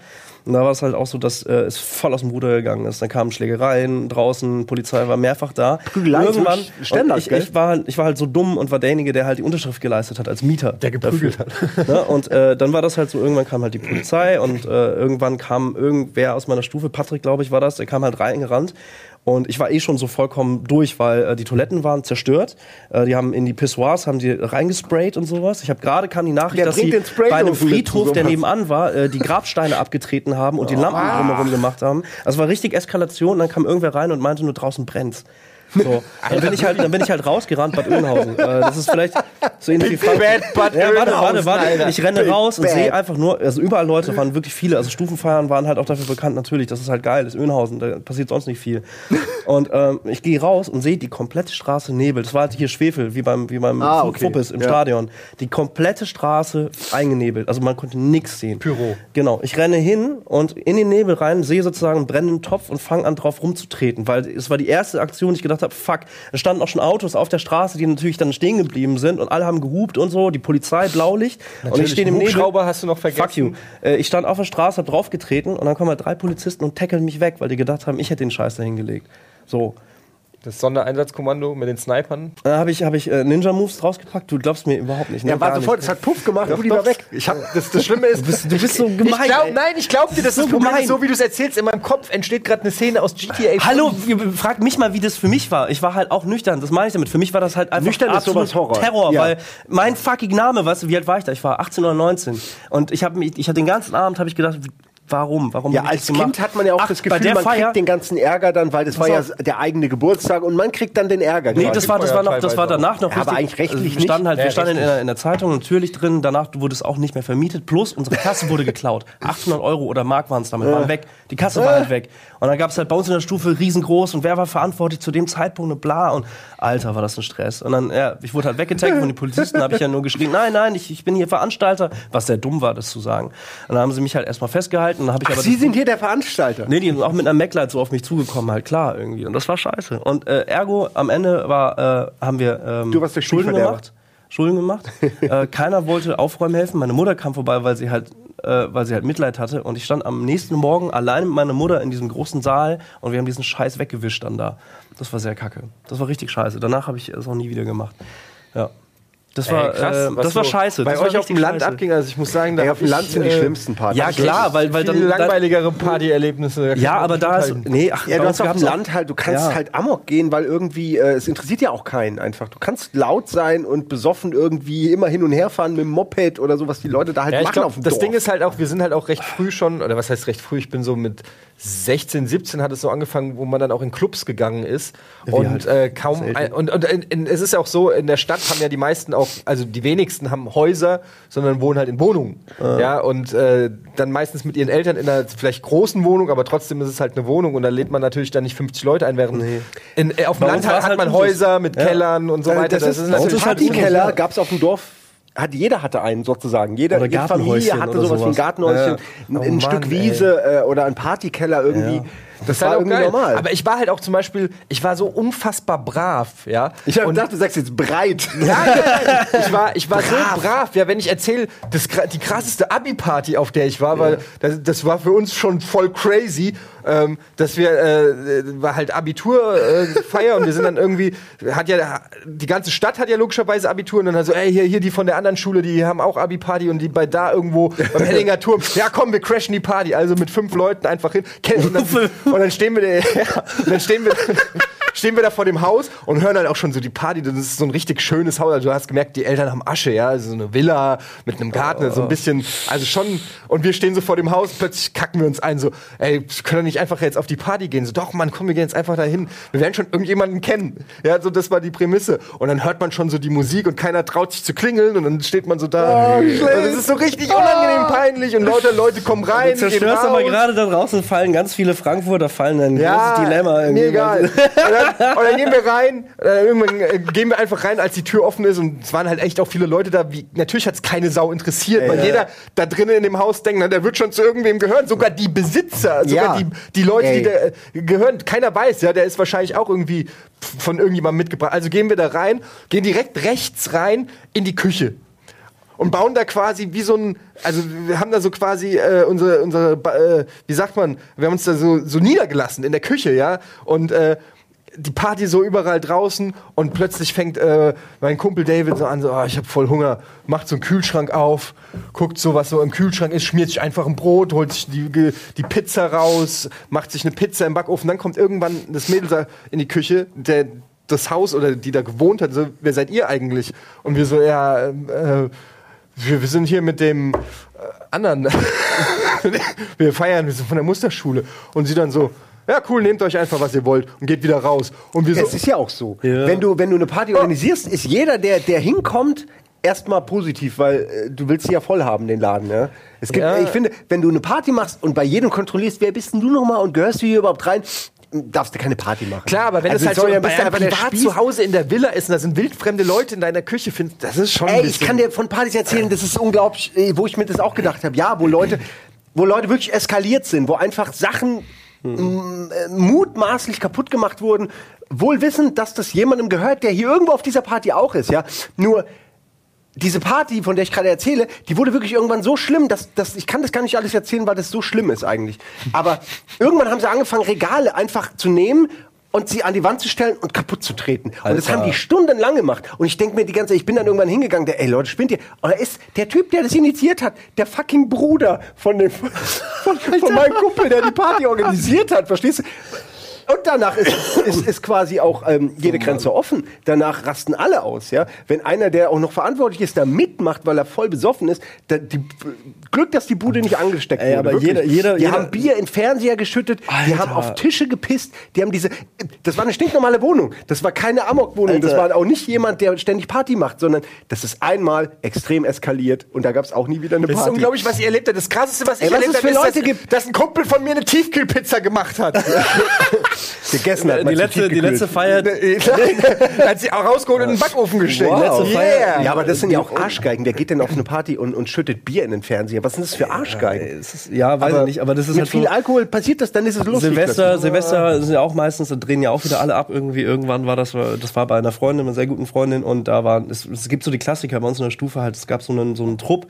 Und da war es halt auch so, dass äh, es voll aus dem Ruder gegangen ist. Dann kamen Schlägereien draußen, Polizei war mehrfach da. Prügeleien sind Irgendwann, Standard, ich, ich, war, halt- ich war halt so dumm und war derjenige, der halt die Unterschrift geleistet hat als Mieter. Der geprügelt hat. Ja, und äh, dann war das halt so, irgendwann kam halt die Polizei und äh, irgendwann kam irgendwer aus meiner Stufe, Patrick glaube ich war das, der kam halt reingerannt. Und ich war eh schon so vollkommen durch, weil äh, die Toiletten waren zerstört. Äh, die haben in die Pissoirs haben die reingesprayt und sowas. Ich habe gerade kam die Nachricht, Wer dass sie bei einem Friedhof, der nebenan war, äh, die Grabsteine abgetreten haben und die Lampen drumherum gemacht haben. Also war richtig Eskalation. Dann kam irgendwer rein und meinte nur draußen brennt's. So, dann bin ich halt, dann bin ich halt rausgerannt, Bad Oeynhausen. Äh, das ist vielleicht so ähnlich wie Frankfurt. Bad Bad ja, warte, warte, warte. Ich renne raus und sehe einfach nur, also überall Leute waren wirklich viele. Also Stufenfeiern waren halt auch dafür bekannt, natürlich. Das ist halt geil, das ist Oeynhausen, da passiert sonst nicht viel. Und ähm, ich gehe raus und sehe die komplette Straße Nebel. Das war halt hier Schwefel, wie beim, wie beim Ah, okay. Fuppes im Ja. Stadion. Die komplette Straße eingenebelt. Also man konnte nichts sehen. Pyro. Genau. Ich renne hin und in den Nebel rein, sehe sozusagen einen brennenden Topf und fange an drauf rumzutreten, weil es war die erste Aktion, die ich gedacht habe, fuck, da standen auch schon Autos auf der Straße, die natürlich dann stehen geblieben sind und alle haben gehupt und so, die Polizei, Blaulicht und ich Natürlich, stehe im Nebel. Hast du noch vergessen. Fuck you. Äh, ich stand auf der Straße, hab draufgetreten und dann kommen halt drei Polizisten und tackeln mich weg, weil die gedacht haben, ich hätte den Scheiß da hingelegt. So. Das Sondereinsatzkommando mit den Snipern. Dann habe ich, hab ich äh, Ninja-Moves rausgepackt. Du glaubst mir überhaupt nicht. Ne? Ja, war Gar sofort, es hat Puff gemacht, Rudi war weg. Ich hab, das, das Schlimme ist, Du bist so gemein. ich glaub, nein, ich glaube dir, dass So das Problem gemein. ist, so wie du es erzählst, in meinem Kopf entsteht gerade eine Szene aus GTA. Hallo, frag mich mal, wie das für mich war. Ich war halt auch nüchtern, das meine ich damit. Für mich war das halt einfach Nüchtern ist absolut sowas Horror. Terror, Ja. weil mein fucking Name, weißt du, wie alt war ich da? Ich war 18 oder 19 und ich habe mich ich hatte den ganzen Abend habe ich gedacht, warum? Warum Ja, als? Kind hat man ja auch Ach, das Gefühl, der man Feier, kriegt den ganzen Ärger dann, weil das war ja der eigene Geburtstag und man kriegt dann den Ärger. Nee, das war, das war noch, das war danach noch Ja, aber eigentlich rechtlich also wir standen nicht. halt, wir Ja, standen in der, in der Zeitung natürlich drin. Danach wurde es auch nicht mehr vermietet. Plus unsere Kasse wurde geklaut. 800 Euro oder Mark waren es damit, waren weg. Die Kasse war halt weg. Und dann gab es halt bei uns in der Stufe riesengroß und wer war verantwortlich zu dem Zeitpunkt und bla und Alter, war das ein Stress. Und dann, ja, ich wurde halt weggetaggt von den Polizisten, habe ich ja nur geschrien, nein, nein, ich, ich bin hier Veranstalter, was sehr dumm war, das zu sagen. Und dann haben sie mich halt erstmal festgehalten und dann habe ich Ach, aber Sie sind hier der Veranstalter. Nee, die sind auch mit einer MacLight so auf mich zugekommen, halt klar irgendwie. Und das war scheiße. Und äh, ergo, am Ende war, äh, haben wir ähm, Du warst der Schulden gemacht. Schulden gemacht. äh, keiner wollte aufräumen helfen. Meine Mutter kam vorbei, weil sie halt äh, weil sie halt Mitleid hatte. Und ich stand am nächsten Morgen allein mit meiner Mutter in diesem großen Saal und wir haben diesen Scheiß weggewischt dann da. Das war sehr kacke. Das war richtig scheiße. Danach habe ich es auch nie wieder gemacht. Ja. Das war, Ey, krass, äh, das war scheiße. Bei das war euch auf dem Land scheiße. abging, also ich muss sagen, da auf dem Land sind die äh, schlimmsten Partys. Ja, klar, weil, weil viel dann, dann langweiligere Partyerlebnisse. Ja, aber da ist. Nee, ach, Ja, du hast auf dem Land halt, du kannst Ja. halt Amok gehen, weil irgendwie, äh, es interessiert ja auch keinen einfach. Du kannst laut sein und besoffen irgendwie immer hin und her fahren mit dem Moped oder so, was die Leute da halt Ja, machen glaub, auf dem das Dorf. Ding ist halt auch, wir sind halt auch recht früh schon, oder was heißt recht früh, ich bin so mit 16, 17 hat es so angefangen, wo man dann auch in Clubs gegangen ist. und halt. äh, kaum, ein, und, und in, in, es ist ja auch so, in der Stadt haben ja die meisten auch, also die wenigsten haben Häuser, sondern wohnen halt in Wohnungen. Ja, und äh, dann meistens mit ihren Eltern in einer vielleicht großen Wohnung, aber trotzdem ist es halt eine Wohnung und da lädt man natürlich dann nicht 50 Leute ein, während in, äh, auf dem Land hat halt man Usus. Häuser mit Ja. Kellern und so Äh, weiter. das, ist, uns also ist halt Partykeller gab es auf dem Dorf. Hat, jeder hatte einen sozusagen. Jeder, jede Familie hatte oder sowas wie ein sowas. Gartenhäuschen, ein, Oh ein Mann, Stück ey. Wiese äh, oder ein Partykeller irgendwie. Ja. Das, ist halt war auch irgendwie geil. normal. Aber ich war halt auch zum Beispiel, ich war so unfassbar brav, ja. ich habe Und- gedacht, du sagst jetzt breit. Nein, nein, nein. Ich war, ich war so brav. Ja, wenn ich erzähle, das, die krasseste Abi-Party, auf der ich war, weil das, das war für uns schon voll crazy, ähm, dass wir, äh, war halt Abiturfeier äh, und wir sind dann irgendwie, hat ja, die ganze Stadt hat ja logischerweise Abitur und dann so, ey, hier, hier die von der anderen Schule, die haben auch Abi-Party und die bei da irgendwo beim Hellinger Turm, ja komm, wir crashen die Party, also mit fünf Leuten einfach hin. Dann, und dann stehen wir, ja, dann stehen wir, stehen wir da vor dem Haus und hören halt auch schon so die Party. Das ist so ein richtig schönes Haus. Also du hast gemerkt, die Eltern haben Asche, ja, also so eine Villa mit einem Garten, so ein bisschen, also schon. Und wir stehen so vor dem Haus, plötzlich kacken wir uns ein, so, ey, können wir nicht einfach jetzt auf die Party gehen? So, doch, Mann, komm, wir gehen jetzt einfach dahin. Wir werden schon irgendjemanden kennen. Ja, so das war die Prämisse. Und dann hört man schon so die Musik und keiner traut sich zu klingeln und dann steht man so da. und es ist so richtig unangenehm peinlich und lauter Leute kommen rein. Du zerstörst aber gerade da draußen fallen ganz viele Frankfurter fallen ein Ja, großes Dilemma. irgendwie. Mir egal. Und dann, und dann gehen wir rein, äh, irgendwann äh, gehen wir einfach rein, als die Tür offen ist und es waren halt echt auch viele Leute da. Wie, natürlich hat es keine Sau interessiert, weil jeder da drinnen in dem Haus denkt, na, der wird schon zu irgendwem gehören. Sogar die Besitzer, sogar die, die Leute, die Ey. da äh, gehören, keiner weiß, ja, der ist wahrscheinlich auch irgendwie von irgendjemandem mitgebracht. Also gehen wir da rein, gehen direkt rechts rein in die Küche und bauen da quasi wie so ein, also wir haben da so quasi äh, unsere, unsere äh, wie sagt man, wir haben uns da so, so niedergelassen in der Küche, ja, und äh, die Party so überall draußen und plötzlich fängt äh, mein Kumpel David so an, so, oh, ich habe voll Hunger, macht so einen Kühlschrank auf, guckt so, was so im Kühlschrank ist, schmiert sich einfach ein Brot, holt sich die, die Pizza raus, macht sich eine Pizza im Backofen, dann kommt irgendwann das Mädel da in die Küche, der das Haus oder die da gewohnt hat, so, wer seid ihr eigentlich? Und wir so, ja, äh, wir, wir sind hier mit dem äh, anderen. wir feiern, wir sind von der Musterschule. Und sie dann so, ja cool, nehmt euch einfach, was ihr wollt und geht wieder raus. Und wir so, Es ist ja auch so. Ja. Wenn, du, wenn du eine Party organisierst, ist jeder, der, der hinkommt, erstmal positiv, weil äh, du willst sie ja voll haben, den Laden. Ja? Es gibt, Ja. Ich finde, wenn du eine Party machst und bei jedem kontrollierst, wer bist denn du nochmal und gehörst du hier überhaupt rein, darfst du keine Party machen. Klar, aber wenn Also es halt so einfach der privat Spieß- zu Hause in der Villa ist und da sind wildfremde Leute in deiner Küche, find, das ist schon ein Ey, ich bisschen- kann dir von Partys erzählen, das ist unglaublich, äh, wo ich mir das auch gedacht habe. Ja, wo Leute, wo Leute wirklich eskaliert sind, wo einfach Sachen m- äh, mutmaßlich kaputt gemacht wurden, wohl wissend, dass das jemandem gehört, der hier irgendwo auf dieser Party auch ist, ja. Nur diese Party, von der ich gerade erzähle, die wurde wirklich irgendwann so schlimm, dass, dass ich kann das gar nicht alles erzählen, weil das so schlimm ist eigentlich. Aber irgendwann haben sie angefangen, Regale einfach zu nehmen und sie an die Wand zu stellen und kaputt zu treten. Und das Alter. haben die stundenlang gemacht. Und ich denke mir die ganze Zeit, ich bin dann irgendwann hingegangen, der, ey Leute, spinnt ihr? Und da ist der Typ, der das initiiert hat, der fucking Bruder von dem, von, von meinem Kumpel, der die Party organisiert hat, verstehst du? Und danach ist, ist, ist quasi auch ähm, jede Grenze offen. Danach rasten alle aus, ja. Wenn einer, der auch noch verantwortlich ist, da mitmacht, weil er voll besoffen ist, da, die, Glück, dass die Bude nicht angesteckt Ey, wurde. aber wirklich. jeder- jeder- die jeder- haben Bier in Fernseher geschüttet, die Alter. haben auf Tische gepisst, die haben diese. Das war eine stinknormale Wohnung. Das war keine Amok-Wohnung. Das Alter. war auch nicht jemand, der ständig Party macht, sondern das ist einmal extrem eskaliert und da gab es auch nie wieder eine Das ist Party. unglaublich, was ihr erlebt habt. Das krasseste, was ich Ey, was erlebt es für habe, ist, Leute dass, gibt. dass ein Kumpel von mir eine Tiefkühlpizza gemacht hat. Gegessen hat Die letzte, die letzte Feier, er hat sie auch rausgeholt und in den Backofen gestellt. Wow. Yeah. Ja, aber das sind ja auch Arschgeigen. Wer geht denn auf eine Party und, und schüttet Bier in den Fernseher? Was sind das für Arschgeigen? ja, weiß ich nicht, aber das ist mit halt viel so, Alkohol passiert das, dann ist es lustig. Silvester. Silvester sind ja auch meistens, da drehen ja auch wieder alle ab irgendwie. Irgendwann war das, das war bei einer Freundin, einer sehr guten Freundin und da waren, es, es gibt so die Klassiker bei uns in der Stufe halt, es gab so einen, so einen Trupp,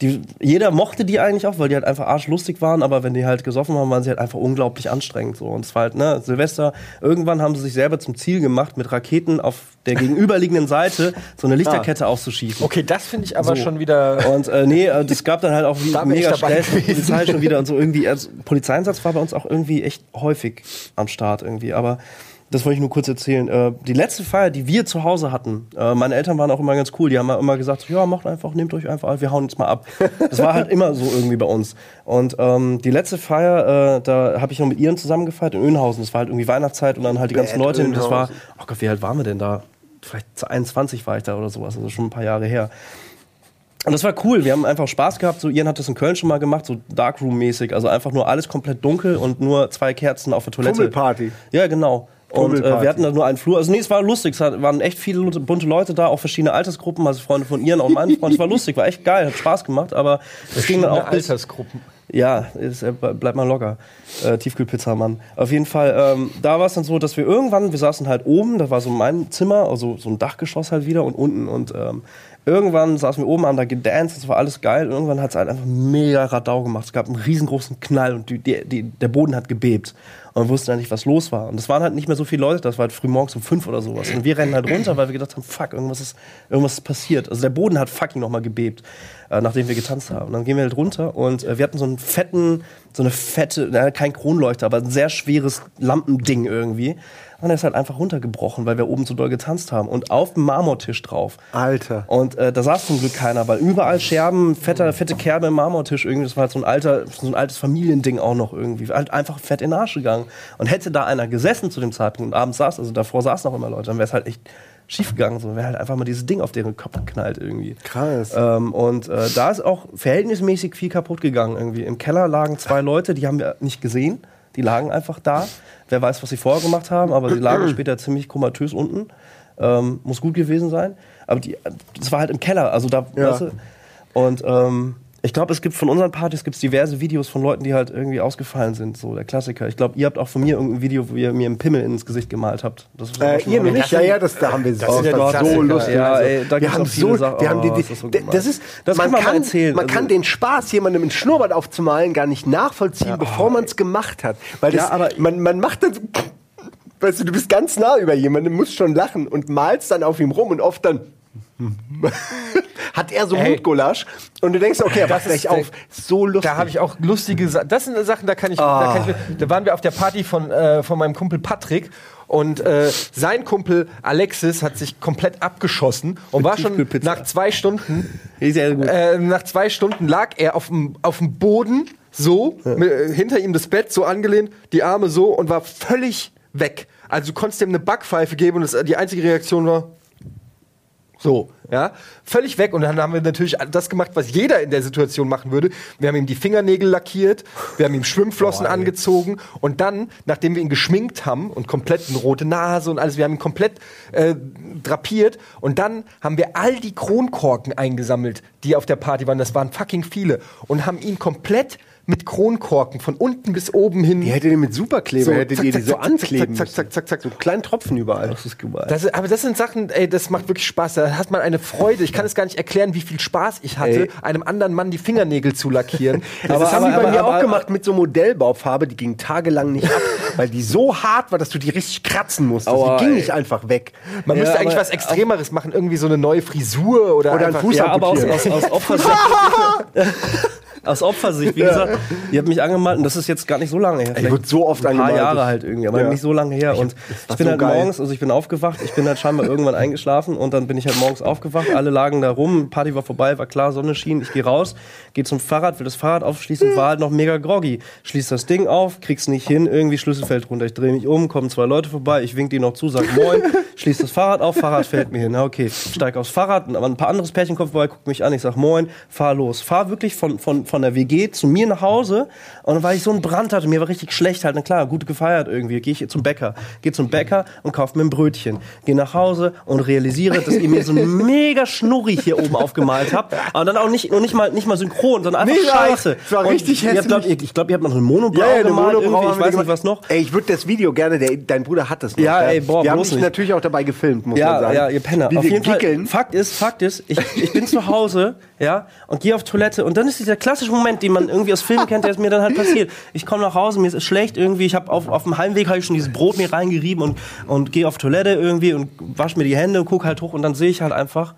die, jeder mochte die eigentlich auch, weil die halt einfach arschlustig waren, aber wenn die halt gesoffen haben, waren sie halt einfach unglaublich anstrengend so. Und es war halt, ne, Silvester, irgendwann haben sie sich selber zum Ziel gemacht, mit Raketen auf der gegenüberliegenden Seite so eine Lichterkette auszuschießen. Okay, das finde ich aber So. schon wieder. Und äh, nee, äh, das gab dann halt auch wie Da mega Stress, und. Polizei schon wieder und so irgendwie. Also, Polizeieinsatz war bei uns auch irgendwie echt häufig am Start irgendwie. Aber das wollte ich nur kurz erzählen. Äh, die letzte Feier, die wir zu Hause hatten, äh, meine Eltern waren auch immer ganz cool. Die haben immer gesagt, ja, macht einfach, nehmt euch einfach, wir hauen jetzt mal ab. Das war halt immer so irgendwie bei uns. Und ähm, die letzte Feier, äh, da habe ich noch mit ihren zusammen gefeiert in Önhausen. Das war halt irgendwie Weihnachtszeit und dann halt die ganzen Bad Leute. Und das war, oh Gott, wie alt waren wir denn da? Vielleicht zu 21 war ich da oder sowas, also schon ein paar Jahre her. Und das war cool. Wir haben einfach Spaß gehabt. So, Ian hat das in Köln schon mal gemacht, so Darkroom-mäßig. Also einfach nur alles komplett dunkel und nur zwei Kerzen auf der Toilette. Fummelparty. Ja, genau. Und äh, wir hatten da nur einen Flur. Also nee, es war lustig. Es waren echt viele bunte Leute da, auch verschiedene Altersgruppen. Also Freunde von Ian, auch meine Freunde. Es war lustig, war echt geil, hat Spaß gemacht. Aber es ging dann auch bis, Altersgruppen. ja, ist, äh, ble- bleib mal locker. Äh, Tiefkühlpizzamann. Auf jeden Fall, ähm, da war es dann so, dass wir irgendwann, wir saßen halt oben, das war so mein Zimmer, also so ein Dachgeschoss halt wieder und unten und ähm, irgendwann saßen wir oben, haben da gedanced, das war alles geil und irgendwann hat es halt einfach mega Radau gemacht. Es gab einen riesengroßen Knall und die, die, der Boden hat gebebt. Und wir wussten ja nicht, was los war. Und es waren halt nicht mehr so viele Leute, das war halt früh morgens um fünf oder sowas. Und wir rennen halt runter, weil wir gedacht haben, fuck, irgendwas ist, irgendwas ist passiert. Also der Boden hat fucking nochmal gebebt, äh, nachdem wir getanzt haben. Und dann gehen wir halt runter und äh, wir hatten so einen fetten, so eine fette, na, kein Kronleuchter, aber ein sehr schweres Lampending irgendwie. Und er ist halt einfach runtergebrochen, weil wir oben so doll getanzt haben. Und auf dem Marmortisch drauf. Alter. Und äh, da saß zum Glück keiner, weil überall Scherben, fetter, fette Kerbe im Marmortisch irgendwie. Das war halt so ein alter, so ein altes Familiending auch noch irgendwie. Halt einfach fett in den Arsch gegangen. Und hätte da einer gesessen zu dem Zeitpunkt und abends saß, also davor saßen auch immer Leute, dann wäre es halt echt schief gegangen. So wäre halt einfach mal dieses Ding auf deren Kopf geknallt irgendwie. Krass. Ähm, und äh, da ist auch verhältnismäßig viel kaputt gegangen irgendwie. Im Keller lagen zwei Leute, die haben wir nicht gesehen. Die lagen einfach da. Wer weiß, was sie vorher gemacht haben, aber sie lagen später ziemlich komatös unten. Ähm, muss gut gewesen sein. Aber die, das war halt im Keller, also da, Ja. weißt du. Und ähm, ich glaube, es gibt von unseren Partys gibt's diverse Videos von Leuten, die halt irgendwie ausgefallen sind, so der Klassiker. Ich glaube, ihr habt auch von mir irgendein Video, wo ihr mir einen Pimmel ins Gesicht gemalt habt. Das ist auch Äh, ihr nicht? Ja, ja, das, da haben wir das ja das die war so lustig. Ja, ey, da wir haben auch so, Sachen. wir haben die, Oh, die, ist das so ist, Das man kann man erzählen, man also- kann den Spaß, jemandem einen Schnurrbart aufzumalen, gar nicht nachvollziehen, bevor man es gemacht hat. Weil das, Ja, aber- man, man macht dann so, weißt du, du bist ganz nah über jemanden, musst schon lachen und malst dann auf ihm rum und oft dann hat er so Ey. Und du denkst, okay, er wacht gleich auf. So lustig. Da habe ich auch lustige Sachen. Das sind Sachen, da kann ich, da kann ich. Da waren wir auf der Party von, äh, von meinem Kumpel Patrick. Und äh, sein Kumpel Alexis hat sich komplett abgeschossen und war schon nach zwei Stunden äh, nach zwei Stunden lag er auf dem auf dem Boden so mit, äh, hinter ihm das Bett so angelehnt, die Arme so und war völlig weg. Also du konntest ihm eine Backpfeife geben und das, die einzige Reaktion war so, ja, völlig weg. Und dann haben wir natürlich das gemacht, was jeder in der Situation machen würde. Wir haben ihm die Fingernägel lackiert, wir haben ihm Schwimmflossen angezogen und dann, nachdem wir ihn geschminkt haben und komplett eine rote Nase und alles, wir haben ihn komplett äh, drapiert und dann haben wir all die Kronkorken eingesammelt, die auf der Party waren. Das waren fucking viele und haben ihn komplett mit Kronkorken von unten bis oben hin. Die hättet ihr mit Superkleber, So, hättet zack, ihr die zack, so zack, zack, ankleben zack, zack, zack, zack, zack. So kleinen Tropfen überall. Das ist gemein. Das, aber das sind Sachen, ey, das macht wirklich Spaß. Da hat man eine Freude. Ich kann es gar nicht erklären, wie viel Spaß ich hatte, Ey. einem anderen Mann die Fingernägel zu lackieren. Das Aber- haben die aber- bei mir aber- auch gemacht mit so Modellbaufarbe, die ging tagelang nicht ab, weil die so hart war, dass du die richtig kratzen musstest. Aua, die ging ey. nicht einfach weg. Man Ja, müsste eigentlich aber was Extremeres machen, irgendwie so eine neue Frisur oder, Oder ein einfach, Fuß ja, aber aus, aus, aus Opfer aus Opfersicht. Wie gesagt, ihr habt mich angemalt und das ist jetzt gar nicht so lange her. Ich wurde so oft ein paar angemalt. Jahre halt irgendwie, aber Ja. nicht so lange her. Und ich bin so halt geil. morgens, also ich bin aufgewacht, ich bin halt scheinbar irgendwann eingeschlafen und dann bin ich halt morgens aufgewacht. Alle lagen da rum, Party war vorbei, war klar, Sonne schien. Ich gehe raus, gehe zum Fahrrad, will das Fahrrad aufschließen, war halt noch mega groggy. Schließ das Ding auf, krieg's nicht hin, irgendwie Schlüssel fällt runter. Ich drehe mich um, kommen zwei Leute vorbei, ich wink die noch zu, sag Moin, schließ das Fahrrad auf, Fahrrad fällt mir hin. Na okay, steig aufs Fahrrad, aber ein paar anderes Pärchen kommt vorbei, guckt mich an, ich sag Moin, fahr los. Fahr wirklich von, von, von der WG zu mir nach Hause und weil ich so einen Brand hatte, mir war richtig schlecht halt, na klar, gut gefeiert irgendwie, gehe ich zum Bäcker, gehe zum Bäcker und kauf mir ein Brötchen, gehe nach Hause und realisiere, dass ihr mir so ein mega Schnurri hier oben aufgemalt habt, aber dann auch nicht, und nicht mal, nicht mal synchron, sondern einfach Nee, scheiße. es war Und richtig habt, glaub, hässlich. ich, ich glaube, ihr habt noch eine Monoblau Ja, ja, gemalt, haben ich weiß nicht was noch. Ey, ich würde das Video gerne, der, dein Bruder hat das noch. Ja, ey, boah, Wir haben dich natürlich auch dabei gefilmt, muss man Ja, sagen. ja, ihr Penner. Wie Auf jeden. Fall. Fakt ist, Fakt ist, ich, ich bin zu Hause, ja, und gehe auf Toilette und dann ist dieser klassische Moment, den man irgendwie aus Filmen kennt, der ist mir dann halt passiert. Ich komme nach Hause, mir ist es schlecht irgendwie, ich habe auf, auf dem Heimweg habe ich schon dieses Brot mir reingerieben und und gehe auf Toilette irgendwie und wasche mir die Hände und gucke halt hoch und dann sehe ich halt einfach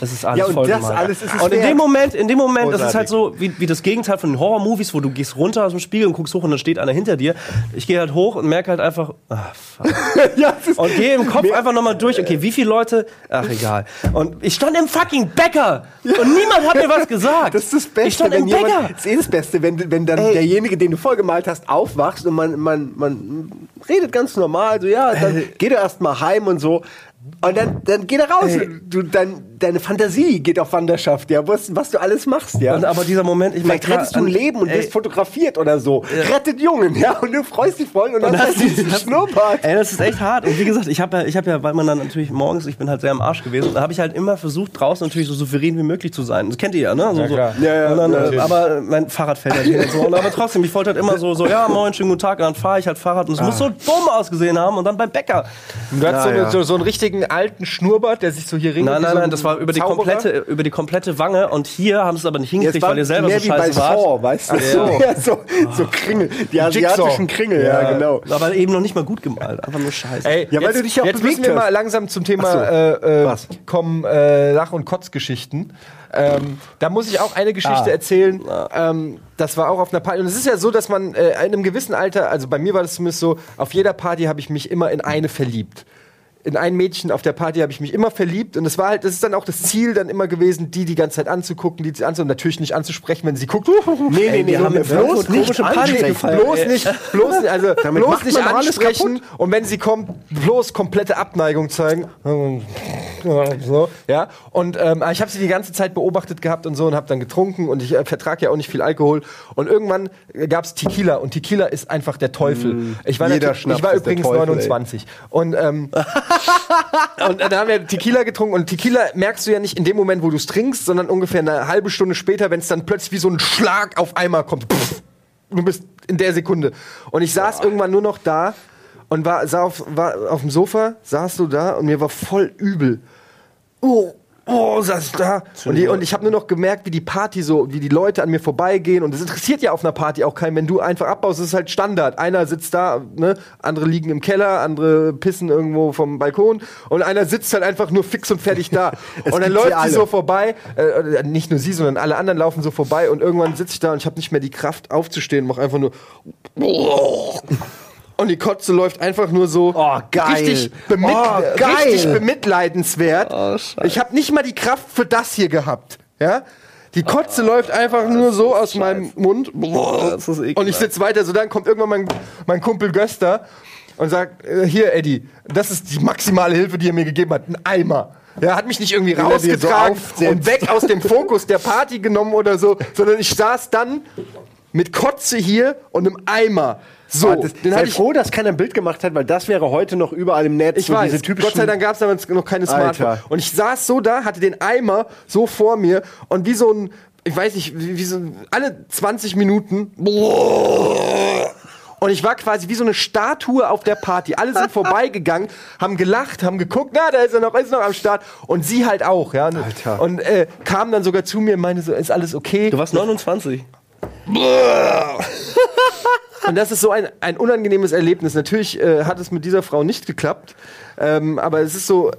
das ist alles Ja, und voll das gemalt. alles ist es Und in wert. dem Moment, in dem Moment, das ist halt Großartig. so wie, wie das Gegenteil von den Horror-Movies, wo du gehst runter aus dem Spiegel und guckst hoch und dann steht einer hinter dir. Ich gehe halt hoch und merke halt einfach, ah, fuck. ja, Und gehe im Kopf einfach nochmal durch, okay, wie viele Leute, ach egal. Und ich stand im fucking Bäcker und niemand hat mir was gesagt. das ist das Beste, Ich stand wenn im Bäcker. jemand, das ist eh das Beste, wenn, wenn dann Ey. derjenige, den du vollgemalt hast, aufwachst und man, man, man redet ganz normal, so ja, dann geht er erst mal heim und so. Und dann, dann geht er raus. Ey. Du, dein, deine Fantasie geht auf Wanderschaft, ja, was, was du alles machst, ja. Und aber dieser Moment, ich meine, Vielleicht rettest du ein Leben und wirst fotografiert oder so. Rettet Jungen, ja, und du freust dich voll und dann hast du diesen Schnurrbart. Ey, das ist echt hart. Und wie gesagt, ich habe ja, ich habe ja, weil man dann natürlich morgens, ich bin halt sehr am Arsch gewesen, da habe ich halt immer versucht, draußen natürlich so souverän wie möglich zu sein. Das kennt ihr ja, ne? So, klar. So. Ja, ja, und dann, äh, aber mein Fahrrad fällt halt hin und so. Und aber trotzdem, ich wollte halt immer so, so, ja, moin, schönen guten Tag, und dann fahre ich halt Fahrrad und es muss so dumm ausgesehen haben und dann beim Bäcker. Und du hast so, Ja, ja. so, so einen richtigen alten Schnurrbart, der sich so hier ringelt. Nein, nein, nein, das war über die komplette, über die komplette Wange und hier haben sie es aber nicht Jetzt hingekriegt, war weil ihr selber mehr so wie bei scheiße wart. Saw, weißt du? so. Ja, so, so Kringel, die asiatischen Kringel, ja, genau. Aber eben noch nicht mal gut gemalt, einfach nur scheiße. Ey, Ja, weil jetzt, du dich auch jetzt müssen wir hast. mal langsam zum Thema so. äh, äh, Was? kommen, äh, Lach- und Kotzgeschichten. Ähm, da muss ich auch eine Geschichte Ah. erzählen. Ähm, das war auch auf einer Party. Und es ist ja so, dass man äh, in einem gewissen Alter, also bei mir war das zumindest so, auf jeder Party habe ich mich immer in eine verliebt. In ein Mädchen auf der Party habe ich mich immer verliebt und es war halt, das ist dann auch das Ziel dann immer gewesen, die die ganze Zeit anzugucken, die anzu und natürlich nicht anzusprechen, wenn sie guckt. Nee, nee, nee, wir haben bloß nicht ansprechen. bloß nicht, bloß nicht, also Damit bloß nicht ansprechen und wenn sie kommt, bloß komplette Abneigung zeigen. So, ja. Und ähm, ich habe sie die ganze Zeit beobachtet gehabt und so und habe dann getrunken und ich äh, vertrage ja auch nicht viel Alkohol. Und irgendwann gab es Tequila und Tequila ist einfach der Teufel. Ich war, ich war übrigens Teufel, ey. 29 und ähm, und dann haben wir Tequila getrunken und Tequila merkst du ja nicht in dem Moment, wo du es trinkst, sondern ungefähr eine halbe Stunde später, wenn es dann plötzlich wie so ein Schlag auf einmal kommt. Pff, du bist in der Sekunde. Und ich saß irgendwann nur noch da und war, sah auf, war auf dem Sofa, saß du da und mir war voll übel. Oh, oh, saß ich da. Und, die, und ich habe nur noch gemerkt, wie die Party so, wie die Leute an mir vorbeigehen. Und das interessiert ja auf einer Party auch keinen, wenn du einfach abbaust. Das ist halt Standard. Einer sitzt da, ne? andere liegen im Keller, andere pissen irgendwo vom Balkon. Und einer sitzt halt einfach nur fix und fertig da. Und dann läuft sie so vorbei. Äh, nicht nur sie, sondern alle anderen laufen so vorbei. Und irgendwann sitze ich da und ich habe nicht mehr die Kraft aufzustehen. Mach einfach nur. Und die Kotze läuft einfach nur so Oh, geil. richtig, bemit Oh, richtig bemitleidenswert. Oh, Scheiße. ich habe nicht mal die Kraft für das hier gehabt. Ja? Die Kotze läuft einfach nur so aus meinem Mund. Das ist ekelhaft. und ich sitze weiter. So dann kommt irgendwann mein, mein Kumpel Göster und sagt: äh, Hier, Eddie, das ist die maximale Hilfe, die er mir gegeben hat. Ein Eimer. Er hat mich nicht irgendwie so rausgetragen aufsetzt. und weg aus dem Fokus der Party genommen oder so, sondern ich saß dann mit Kotze hier und einem Eimer. So, Ah, das, den sei froh, dass keiner ein Bild gemacht hat, weil das wäre heute noch überall im Netz. ich so weiß, diese typischen Gott sei Dank gab es damals noch keine Smartphone. Alter. Und ich saß so da, hatte den Eimer so vor mir und wie so ein, ich weiß nicht, wie, wie so ein- alle 20 Minuten. Und ich war quasi wie so eine Statue auf der Party. Alle sind vorbeigegangen, haben gelacht, haben geguckt, na, da ist er noch, ist noch am Start. Und sie halt auch, ja. Alter. Und äh, kam dann sogar zu mir und meinte so, ist alles okay? Du warst 29. Und das ist so ein, ein unangenehmes Erlebnis. Natürlich äh, hat es mit dieser Frau nicht geklappt, ähm, aber es ist so.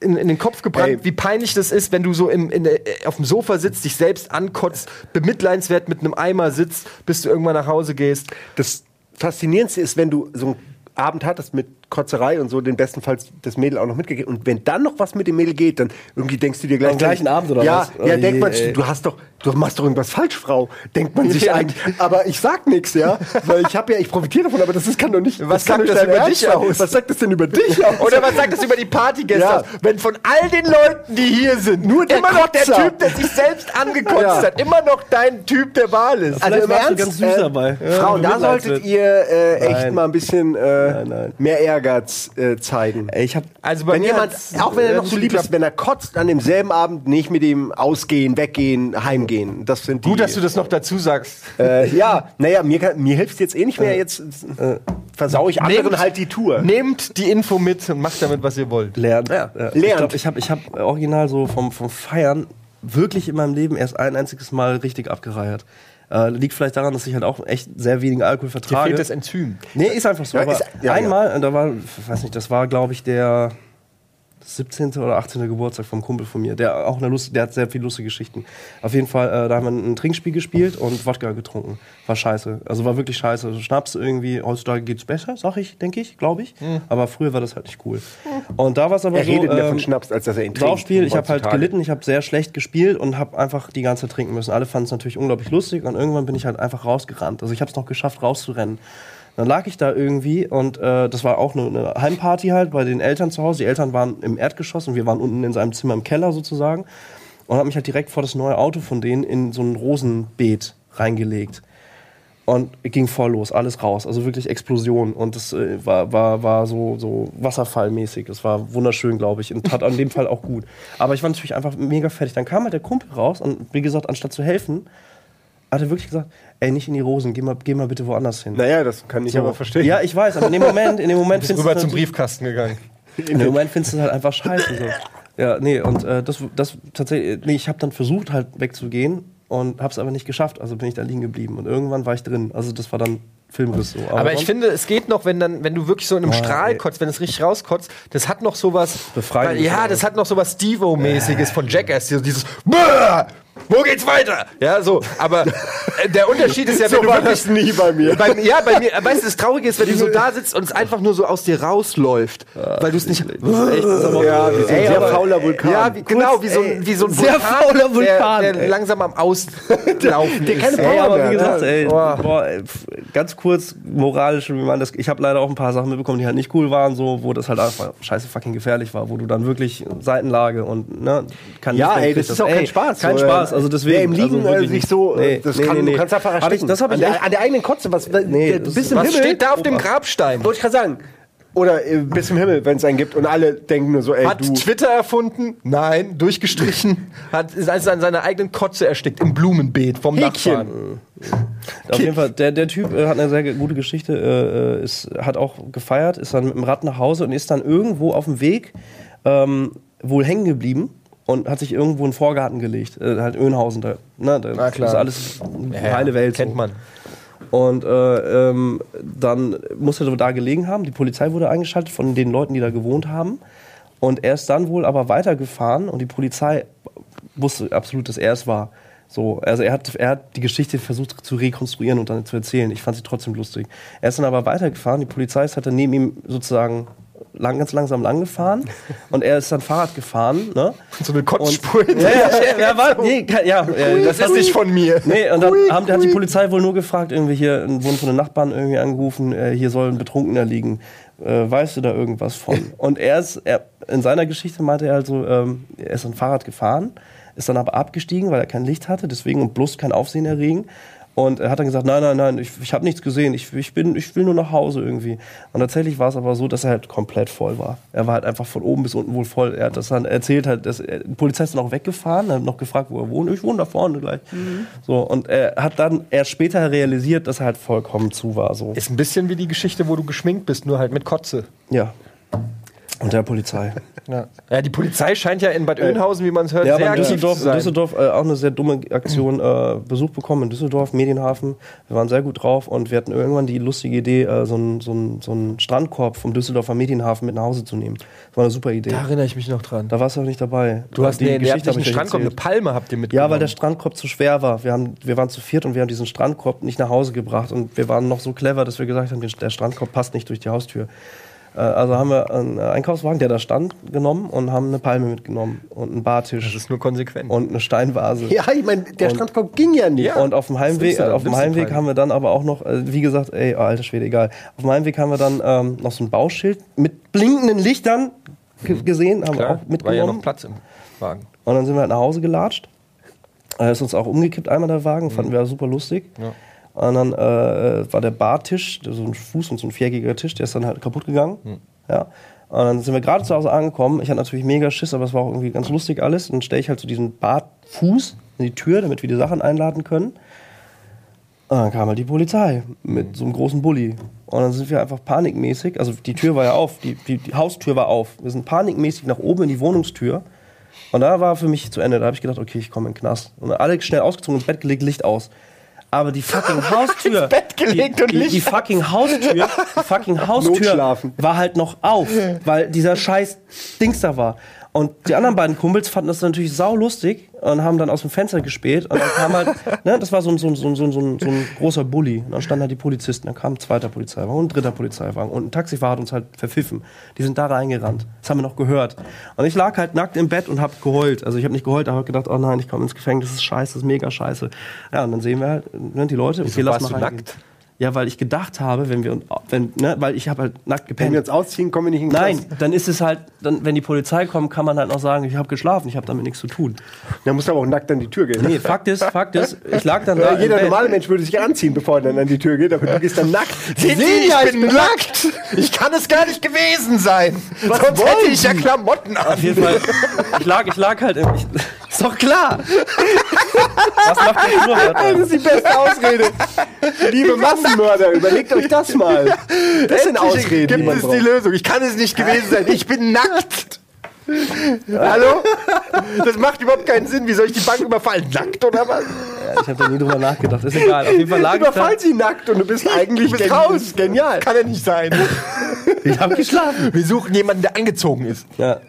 in, in den Kopf gebrannt, Ey. wie peinlich das ist, wenn du so im, in, äh, auf dem Sofa sitzt, dich selbst ankotzt, bemitleidswert mit einem Eimer sitzt, bis du irgendwann nach Hause gehst. Das Faszinierendste ist, wenn du so einen Abend hattest mit Kotzerei und so, den bestenfalls das Mädel auch noch mitgegeben. Und wenn dann noch was mit dem Mädel geht, dann irgendwie denkst du dir gleich. Am gleichen Abend oder ja, was? Oh Ja, je, denkt man, ey. du hast doch, du machst doch irgendwas falsch, Frau. Denkt man sich Ja. eigentlich. Aber ich sag nichts, ja. Weil ich habe ja, ich profitiere davon, aber das ist, kann doch nicht. Was sagt das über dich aus? Was sagt das denn über dich aus? Oder was sagt das über die Partygäste Ja. aus? Wenn von all den Leuten, die hier sind, Nur der immer noch der Kotzer. Typ, der sich selbst angekotzt Ja. hat, immer noch dein Typ der Wahl ist. Also im warst du Ernst, ganz süß äh, dabei. Ja, Frauen, da Mitleidswert. solltet ihr äh, echt mal ein bisschen äh, Nein, nein. mehr Ehrgeiz äh, zeigen. Ich hab, Also bei wenn mir jemand, auch wenn er äh, noch so lieb ist, wenn er kotzt, an demselben Abend nicht mit ihm ausgehen, weggehen, heimgehen. Das sind die. Gut, dass du das noch dazu sagst. Äh, ja, naja, mir, mir hilft jetzt eh nicht mehr. Jetzt äh, versau ich anderen Nehmt- halt die Tour. Nehmt die Info mit und macht damit, was ihr wollt. lernen. Ja, Ich lernt. glaube, ich habe ich hab original so vom, vom Feiern wirklich in meinem Leben erst ein einziges Mal richtig abgereiert. Äh, liegt vielleicht daran, dass ich halt auch echt sehr wenigen Alkohol Dir vertrage. fehlt das Enzym. Nee, ist einfach so. Ja, aber ist- ja, einmal, da war, ich weiß nicht, das war, glaube ich, der 17. oder 18. Geburtstag vom Kumpel von mir. Der auch eine Lust, der hat sehr viele lustige Geschichten. Auf jeden Fall, äh, da haben wir ein Trinkspiel gespielt und Wodka getrunken. War scheiße. Also war wirklich scheiße. Also Schnaps irgendwie, heutzutage geht's besser, sag ich, denke ich, glaube ich. Aber früher war das halt nicht cool. Und da war es aber Er so. redet mehr ähm, von Schnaps, als dass er ihn trinkt. Ich habe halt gelitten, ich habe sehr schlecht gespielt und habe einfach die ganze Zeit trinken müssen. Alle fanden es natürlich unglaublich lustig und irgendwann bin ich halt einfach rausgerannt. Also ich habe es noch geschafft, rauszurennen. Dann lag ich da irgendwie und äh, das war auch eine, eine Heimparty halt bei den Eltern zu Hause. Die Eltern waren im Erdgeschoss und wir waren unten in seinem Zimmer im Keller sozusagen und habe mich halt direkt vor das neue Auto von denen in so ein Rosenbeet reingelegt. Und ging voll los, alles raus. Also wirklich Explosion. Und das äh, war, war, war so, so wasserfallmäßig. Das war wunderschön, glaube ich. Und tat an dem Fall auch gut. Aber ich war natürlich einfach mega fertig. Dann kam halt der Kumpel raus und wie gesagt, anstatt zu helfen, hat er wirklich gesagt, ey, nicht in die Rosen, geh mal, geh mal bitte woanders hin. Naja, das kann ich So. aber verstehen. Ja, ich weiß, aber in dem Moment, in dem Moment Bist findest rüber du zum Briefkasten gegangen. in dem Moment findest du es halt einfach scheiße. So. Ja, nee, und äh, das, das tatsächlich, nee, ich habe dann versucht halt wegzugehen und habe es aber nicht geschafft. Also bin ich da liegen geblieben und irgendwann war ich drin. Also das war dann Filmriss so. Aber ich sonst- finde, es geht noch, wenn dann, wenn du wirklich so in einem Oh, Strahl ey. kotzt, wenn es richtig rauskotzt, das hat noch sowas. Befreiendes, Weil- Ja, das hat noch sowas Steve-O-mäßiges von Jackass, dieses, dieses Bäh! Wo geht's weiter? Ja, so. Aber äh, der Unterschied ist ja, wenn So du war wirklich das nie bei mir. Bei, ja, bei mir, weißt du, das Traurige ist, wenn du so da sitzt und es einfach nur so aus dir rausläuft, weil du es nicht. Das ist echt, das ist aber, Ja, wie so ein Ey, sehr aber- fauler Vulkan. Ja, wie, genau, wie so ein, wie so ein sehr fauler Vulkan, der, der langsam am Auslaufen Der ist. keine Ey, aber wie gesagt, ey, Boah. boah, ganz kurz moralisch, wie man das. Ich habe leider auch ein paar Sachen mitbekommen, die halt nicht cool waren, so, wo das halt einfach scheiße fucking gefährlich war, wo du dann wirklich Seitenlage und ne, kann Ja, nicht- ey, das ist auch kein Spaß. Kein Spaß, äh, also deswegen. Wer im Liegen also wirklich sich nicht. so, äh, das kann, du kannst einfach ersticken. das habe an, ich der, echt, an der eigenen Kotze, was, Nee, das- bis im Was Himmel. steht da auf dem Grabstein? Wollte ich gerade sagen. Oder äh, bis im Himmel, wenn es einen gibt und alle denken nur so, ey, Hat du. Twitter erfunden? Nein, durchgestrichen. Hat ist also an seiner eigenen Kotze erstickt im Blumenbeet vom Häkchen. Nachbarn. Auf jeden Fall, der, der Typ äh, hat eine sehr gute Geschichte, äh, äh, ist, hat auch gefeiert, ist dann mit dem Rad nach Hause und ist dann irgendwo auf dem Weg ähm, wohl hängen geblieben und hat sich irgendwo in den Vorgarten gelegt. Äh, halt Öhnhausen, da, ne, da Na klar. ist alles heile Welt. Kennt so. man. Und äh, ähm, dann musste er da gelegen haben. Die Polizei wurde eingeschaltet von den Leuten, die da gewohnt haben. Und er ist dann wohl aber weitergefahren und die Polizei wusste absolut, dass er es war. So, also er hat, er hat die Geschichte versucht zu rekonstruieren und dann zu erzählen. Ich fand sie trotzdem lustig. Er ist dann aber weitergefahren. Die Polizei ist halt dann neben ihm sozusagen lang, ganz langsam lang gefahren und er ist dann Fahrrad gefahren. Ne? So eine Kotzspur. Ja, ja, ja, war, nee, ja, äh, das ist nicht von mir. Nee, und dann haben, hat die Polizei wohl nur gefragt, irgendwie hier, wurden von den Nachbarn irgendwie angerufen, äh, hier soll ein Betrunkener liegen. Äh, weißt du da irgendwas von? Und er ist, er, in seiner Geschichte meinte er also, ähm, er ist ein Fahrrad gefahren, ist dann aber abgestiegen, weil er kein Licht hatte, deswegen und bloß kein Aufsehen erregen. Und er hat dann gesagt, nein, nein, nein, ich, ich habe nichts gesehen, ich, ich, bin, ich will nur nach Hause irgendwie. Und tatsächlich war es aber so, dass er halt komplett voll war. Er war halt einfach von oben bis unten wohl voll. Er hat das dann erzählt, halt, dass er, die Polizei ist dann auch weggefahren, hat noch gefragt, wo er wohnt. Ich wohne da vorne gleich. So, und er hat dann erst später realisiert, dass er halt vollkommen zu war. So. Ist ein bisschen wie die Geschichte, wo du geschminkt bist, nur halt mit Kotze. Ja. Und der Polizei. Ja. ja, die Polizei scheint ja in Bad Oeynhausen, wie man es hört, Ja, sehr aktiv Düsseldorf, zu in sein. Düsseldorf äh, auch eine sehr dumme Aktion, äh, Besuch bekommen in Düsseldorf, Medienhafen. Wir waren sehr gut drauf und wir hatten irgendwann die lustige Idee, äh, so einen so so einen Strandkorb vom Düsseldorfer Medienhafen mit nach Hause zu nehmen. Das war eine super Idee. Da Da, erinnere ich mich noch dran. warst du aber nicht dabei. Du hast die nee, habt Geschichte nicht einen Strandkorb, eine erzählt. Palme habt ihr mitgenommen. Ja, weil der Strandkorb zu schwer war. Wir, haben, wir waren zu viert und wir haben diesen Strandkorb nicht nach Hause gebracht. Und wir waren noch so clever, dass wir gesagt haben, der Strandkorb passt nicht durch die Haustür. Äh, Also haben wir einen Einkaufswagen, der da stand, genommen und haben eine Palme mitgenommen und einen das Bartisch ist nur konsequent. und eine Steinvase. Ja, ich meine, der Und- Strandkorb ging ja nicht. Ja. Und auf dem Heimweg, auf dem Heimweg haben wir dann aber auch noch, äh, wie gesagt, ey, oh, alter Schwede, egal. Auf dem Heimweg haben wir dann ähm, noch so ein Bauschild mit blinkenden Lichtern ge- gesehen, haben wir Klar, auch war ja mitgenommen. noch Platz im Wagen. Und dann sind wir halt nach Hause gelatscht. Er ist uns auch umgekippt, einmal der Wagen, fanden wir super lustig. Ja. Und dann äh, war der Bartisch, so ein Fuß und so ein viereckiger Tisch, der ist dann halt kaputt gegangen. Ja. Und dann sind wir gerade zu Hause angekommen. Ich hatte natürlich mega Schiss, aber es war auch irgendwie ganz lustig alles. Und dann stelle ich halt so diesen Bartfuß in die Tür, damit wir die Sachen einladen können. Und dann kam halt die Polizei mit so einem großen Bulli. Und dann sind wir einfach panikmäßig, also die Tür war ja auf, die, die, die Haustür war auf. Wir sind panikmäßig nach oben in die Wohnungstür. Und da war für mich zu Ende. Da habe ich gedacht, okay, ich komme in den Knast. Und alle schnell ausgezogen, ins Bett gelegt, Licht aus. Aber die fucking Haustür. Bett gelegt die, und die, die fucking Haustür, die fucking Haustür war halt noch auf, weil dieser scheiß Dings da war. Und die anderen beiden Kumpels fanden das natürlich sau lustig und haben dann aus dem Fenster gespäht. Und dann kam halt, ne, das war so ein, so ein, so ein, so ein, so ein, großer Bulli. Und dann standen halt die Polizisten. Dann kam ein zweiter Polizeiwagen und ein dritter Polizeiwagen. Und ein Taxifahrer hat uns halt verpfiffen. Die sind da reingerannt. Das haben wir noch gehört. Und ich lag halt nackt im Bett und hab geheult. Also ich habe nicht geheult, aber hab gedacht, oh nein, ich komme ins Gefängnis. Das ist scheiße, das ist mega scheiße. Ja, und dann sehen wir halt ne, die Leute. Okay, lass warst mal du nackt? Ja, weil ich gedacht habe, wenn wir, wenn, ne, weil ich habe halt nackt Wenn gepennt. wir uns ausziehen, kommen wir nicht in den Nein, dann ist es halt, dann, wenn die Polizei kommt, kann man halt noch sagen, ich habe geschlafen, ich habe damit nichts zu tun. Dann muss aber auch nackt an die Tür gehen. Nee, Fakt ist, Fakt ist, ich lag dann da. Jeder normale Mensch würde sich anziehen, bevor er dann an die Tür geht, aber du gehst dann nackt. Sehen Sie, ich bin nackt. Ich kann es gar nicht gewesen sein. Sonst hätte ich ja Klamotten an. Auf jeden Fall, ich lag, ich lag halt im. Ich, ist doch klar! Was macht der Schnurrbart? Das ist die beste Ausrede. Liebe Massenmörder, überlegt euch das mal. Das sind Ausreden, die Gibt es die braucht. Lösung? Ich kann es nicht gewesen sein. Ich bin nackt. Hallo? Das macht überhaupt keinen Sinn. Wie soll ich die Bank überfallen? Nackt oder was? Ja, ich habe da nie drüber nachgedacht. Ist egal. Auf jeden Fall lag. Überfall sie nackt und du bist eigentlich Du bist raus. Genial. Kann er nicht sein. Ich habe geschlafen. Wir suchen jemanden, der angezogen ist. Ja.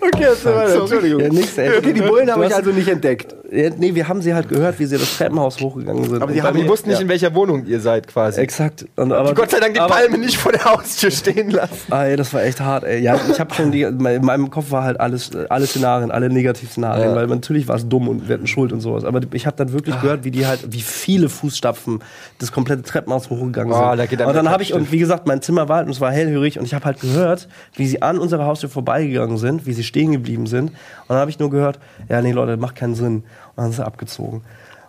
Okay, das war Entschuldigung. Ja, nix, okay, die Bullen habe ich also nicht entdeckt. Ja, nee, wir haben sie halt gehört, wie sie das Treppenhaus hochgegangen sind. Aber die haben- Die wussten nicht, in welcher Wohnung ihr seid quasi. Exakt. Und, aber, Gott sei Dank die aber- Palme nicht vor der Haustür stehen lassen. Ah, ey, das war echt hart, ey. Ja, ich habe schon die, in meinem Kopf war halt alles, alle Szenarien, alle Negativszenarien, Ja. weil natürlich war es dumm und wir hatten Schuld und sowas. Aber ich habe dann wirklich gehört, wie die halt, wie viele Fußstapfen das komplette Treppenhaus hochgegangen Oh, sind. da geht und dann habe ich, und wie gesagt, mein Zimmer war halt, und es war hellhörig und ich habe halt gehört, wie sie an unserer Haustür vorbeigegangen sind, wie sie stehen geblieben sind. Und dann habe ich nur gehört, ja, nee, Leute, das macht keinen Sinn. Dann sind sie abgezogen.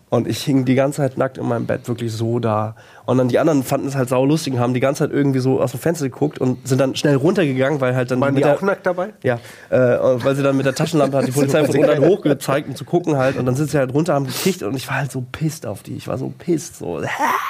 Und ich hing die ganze Zeit nackt in meinem Bett, wirklich so da. Und dann die anderen fanden es halt sau lustig und haben die ganze Zeit irgendwie so aus dem Fenster geguckt und sind dann schnell runtergegangen, weil halt dann Waren die auch nackt dabei? Ja, äh, weil sie dann mit der Taschenlampe hat die Polizei von unten hochgezeigt, um zu gucken halt. Und dann sind sie halt runter, haben gekriegt und ich war halt so pisst auf die. Ich war so pisst, so.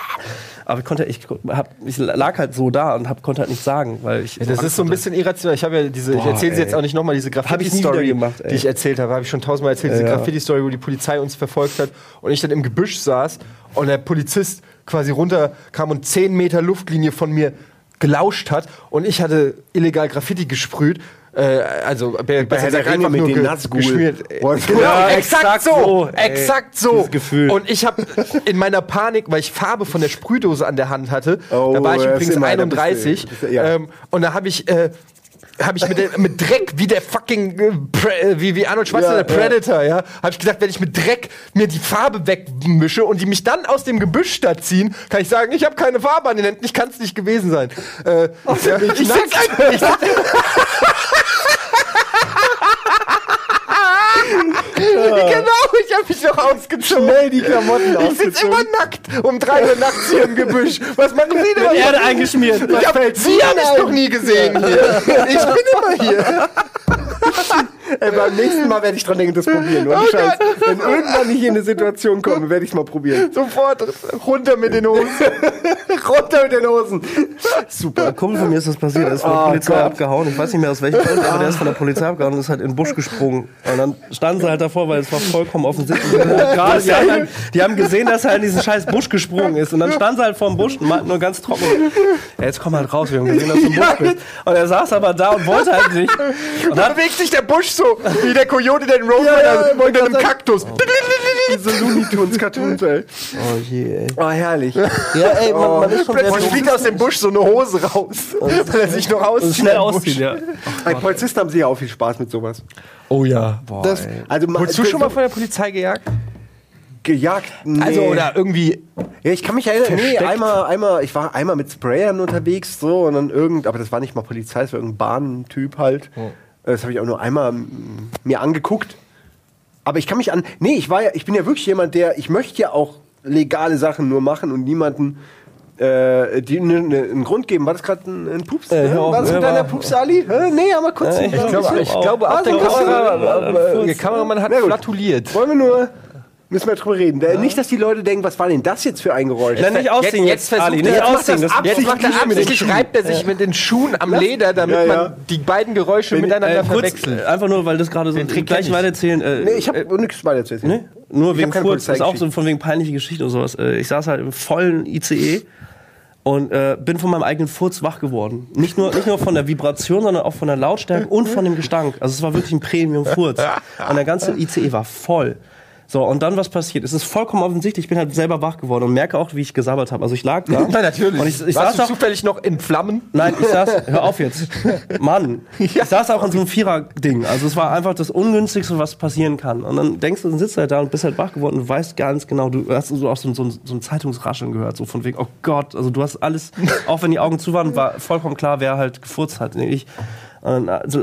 Aber ich konnte, ich, hab, ich lag halt so da und hab, konnte halt nichts sagen, weil ich. Das ist so ein bisschen irrational. Ich habe ja diese, ich Boah, erzähle sie jetzt auch nicht nochmal, diese ich Graffiti-Story, die ich erzählt habe, habe ich schon tausendmal erzählt, diese Ja. Graffiti-Story, wo die Polizei uns verfolgt hat und ich dann im Gebüsch saß und der Polizist quasi runterkam und 10 Meter Luftlinie von mir gelauscht hat und ich hatte illegal Graffiti gesprüht. Äh, also bei, bei Herr der Ringe mit ge- Nazgul. geschmiert. Er- Genau, Ja, exakt, so, so, exakt so. Gefühl. Und ich habe in meiner Panik, weil ich Farbe von der Sprühdose an der Hand hatte, Oh, da war ich ist übrigens immer- da bist du- 31, bist du- ja. ähm, und da habe ich äh, habe ich mit, mit Dreck wie der fucking äh, äh, wie, wie Arnold Schwarzenegger Ja, ja. Predator, ja, habe ich gesagt, wenn ich mit Dreck mir die Farbe wegmische und die mich dann aus dem Gebüsch da ziehen, kann ich sagen, ich habe keine Farbe an den Händen, ich kann es nicht gewesen sein. Äh, ja, ich sitz einfach, ich sitz, genau, ich habe mich noch ausgezogen. Schnell die Klamotten Ich sitze immer nackt um drei Uhr nachts hier im Gebüsch. Was machen Sie denn? Erde eingeschmiert. Ich hab, Sie haben mich noch nie gesehen hier. Ich bin immer hier. Ey, beim nächsten Mal werde ich dran denken, das probieren. Oh Scheiß. Gott. Wenn irgendwann ich in eine Situation komme, werde ich es mal probieren. Sofort runter mit den Hosen. runter mit den Hosen. Super. Ein Kumpel von mir ist das passiert, der ist von der Oh Polizei Gott. abgehauen. Ich weiß nicht mehr aus welchem Grund, aber der ist von der Polizei abgehauen und ist halt in den Busch gesprungen. Und dann standen sie halt davor, weil es war vollkommen offensichtlich. Gerade, die, haben halt, die haben gesehen, dass er in diesen scheiß Busch gesprungen ist. Und dann standen sie halt vor dem Busch und meinten nur ganz trocken, ja, jetzt komm halt raus, wir haben gesehen, dass du im Busch bist. Und er saß aber da und wollte halt nicht. Und Da hat, bewegt sich der Busch so, wie der Coyote den Roadrunner Ja, ja, unter einem Kaktus. Diese Looney Tunes Cartoons, ey. oh je, ey. Oh, herrlich. Ja, ey, man, man ist schon sehr Und fliegt aus dem Busch so eine Hose raus, weil er sich noch auszieht. schnell ausziehen, ja. Bei Polizisten haben sie ja auch viel Spaß mit sowas. Oh ja. Das, also, Wurdest du schon mal von der Polizei gejagt? gejagt? Nee. Also, oder irgendwie. Ja, ich kann mich erinnern, nee, einmal, einmal, ich war einmal mit Sprayern unterwegs, so, und dann irgend, aber das war nicht mal Polizei, das war irgendein Bahntyp halt. Das habe ich auch nur einmal mm, mir angeguckt. Aber ich kann mich an, nee, ich war ja, ich bin ja wirklich jemand, der, ich möchte ja auch legale Sachen nur machen und niemanden äh, die ne, ne, einen Grund geben. War das gerade ein, ein Pups? Äh, Hä? hör auf, war das mit ja, deiner Pups, Ali? Hä? Nee, aber kurz. Äh, ich glaube. Ich glaube, Ah, der Kamera, äh, der Kameramann hat gut. flatuliert. Wollen wir nur, müssen wir drüber reden. Äh, Nicht, dass die Leute denken, was war denn das jetzt für ein Geräusch? Nein, nicht ausziehen jetzt, jetzt, jetzt Ali, versucht nicht er, jetzt ausziehen. macht, Das- das jetzt macht er absichtlich mit den absichtlich, reibt er sich mit den Schuhen am Leder, damit Ja, ja. man die beiden Geräusche miteinander Äh, verwechselt. äh, einfach nur, weil das gerade so Den Trick gleich weitererzählen. Äh, Nee, ich habe nichts weiter zu erzählen. Nee? Nur Ich wegen Furz, ist auch so von wegen peinliche Geschichte und sowas. Äh, Ich saß halt im vollen ICE und äh, bin von meinem eigenen Furz wach geworden. Nicht nur, nicht nur von der Vibration, sondern auch von der Lautstärke und von dem Gestank. Also es war wirklich ein Premium-Furz. Und der ganze ICE war voll. So, und dann was passiert? Es ist vollkommen offensichtlich, ich bin halt selber wach geworden und merke auch, wie ich gesabbert habe. Also ich lag da. Na, natürlich. Und ich, ich Warst saß du auch, zufällig noch in Flammen? Nein, ich saß, hör auf jetzt. Mann, ich saß auch in so einem Vierer-Ding. Also es war einfach das Ungünstigste, was passieren kann. Und dann denkst du, dann sitzt du halt da und bist halt wach geworden und weißt ganz genau, du hast so auch so, ein- so, so ein Zeitungsrascheln gehört, so von wegen, oh Gott, also du hast alles, auch wenn die Augen zu waren, war vollkommen klar, wer halt gefurzt hat. Ich, also,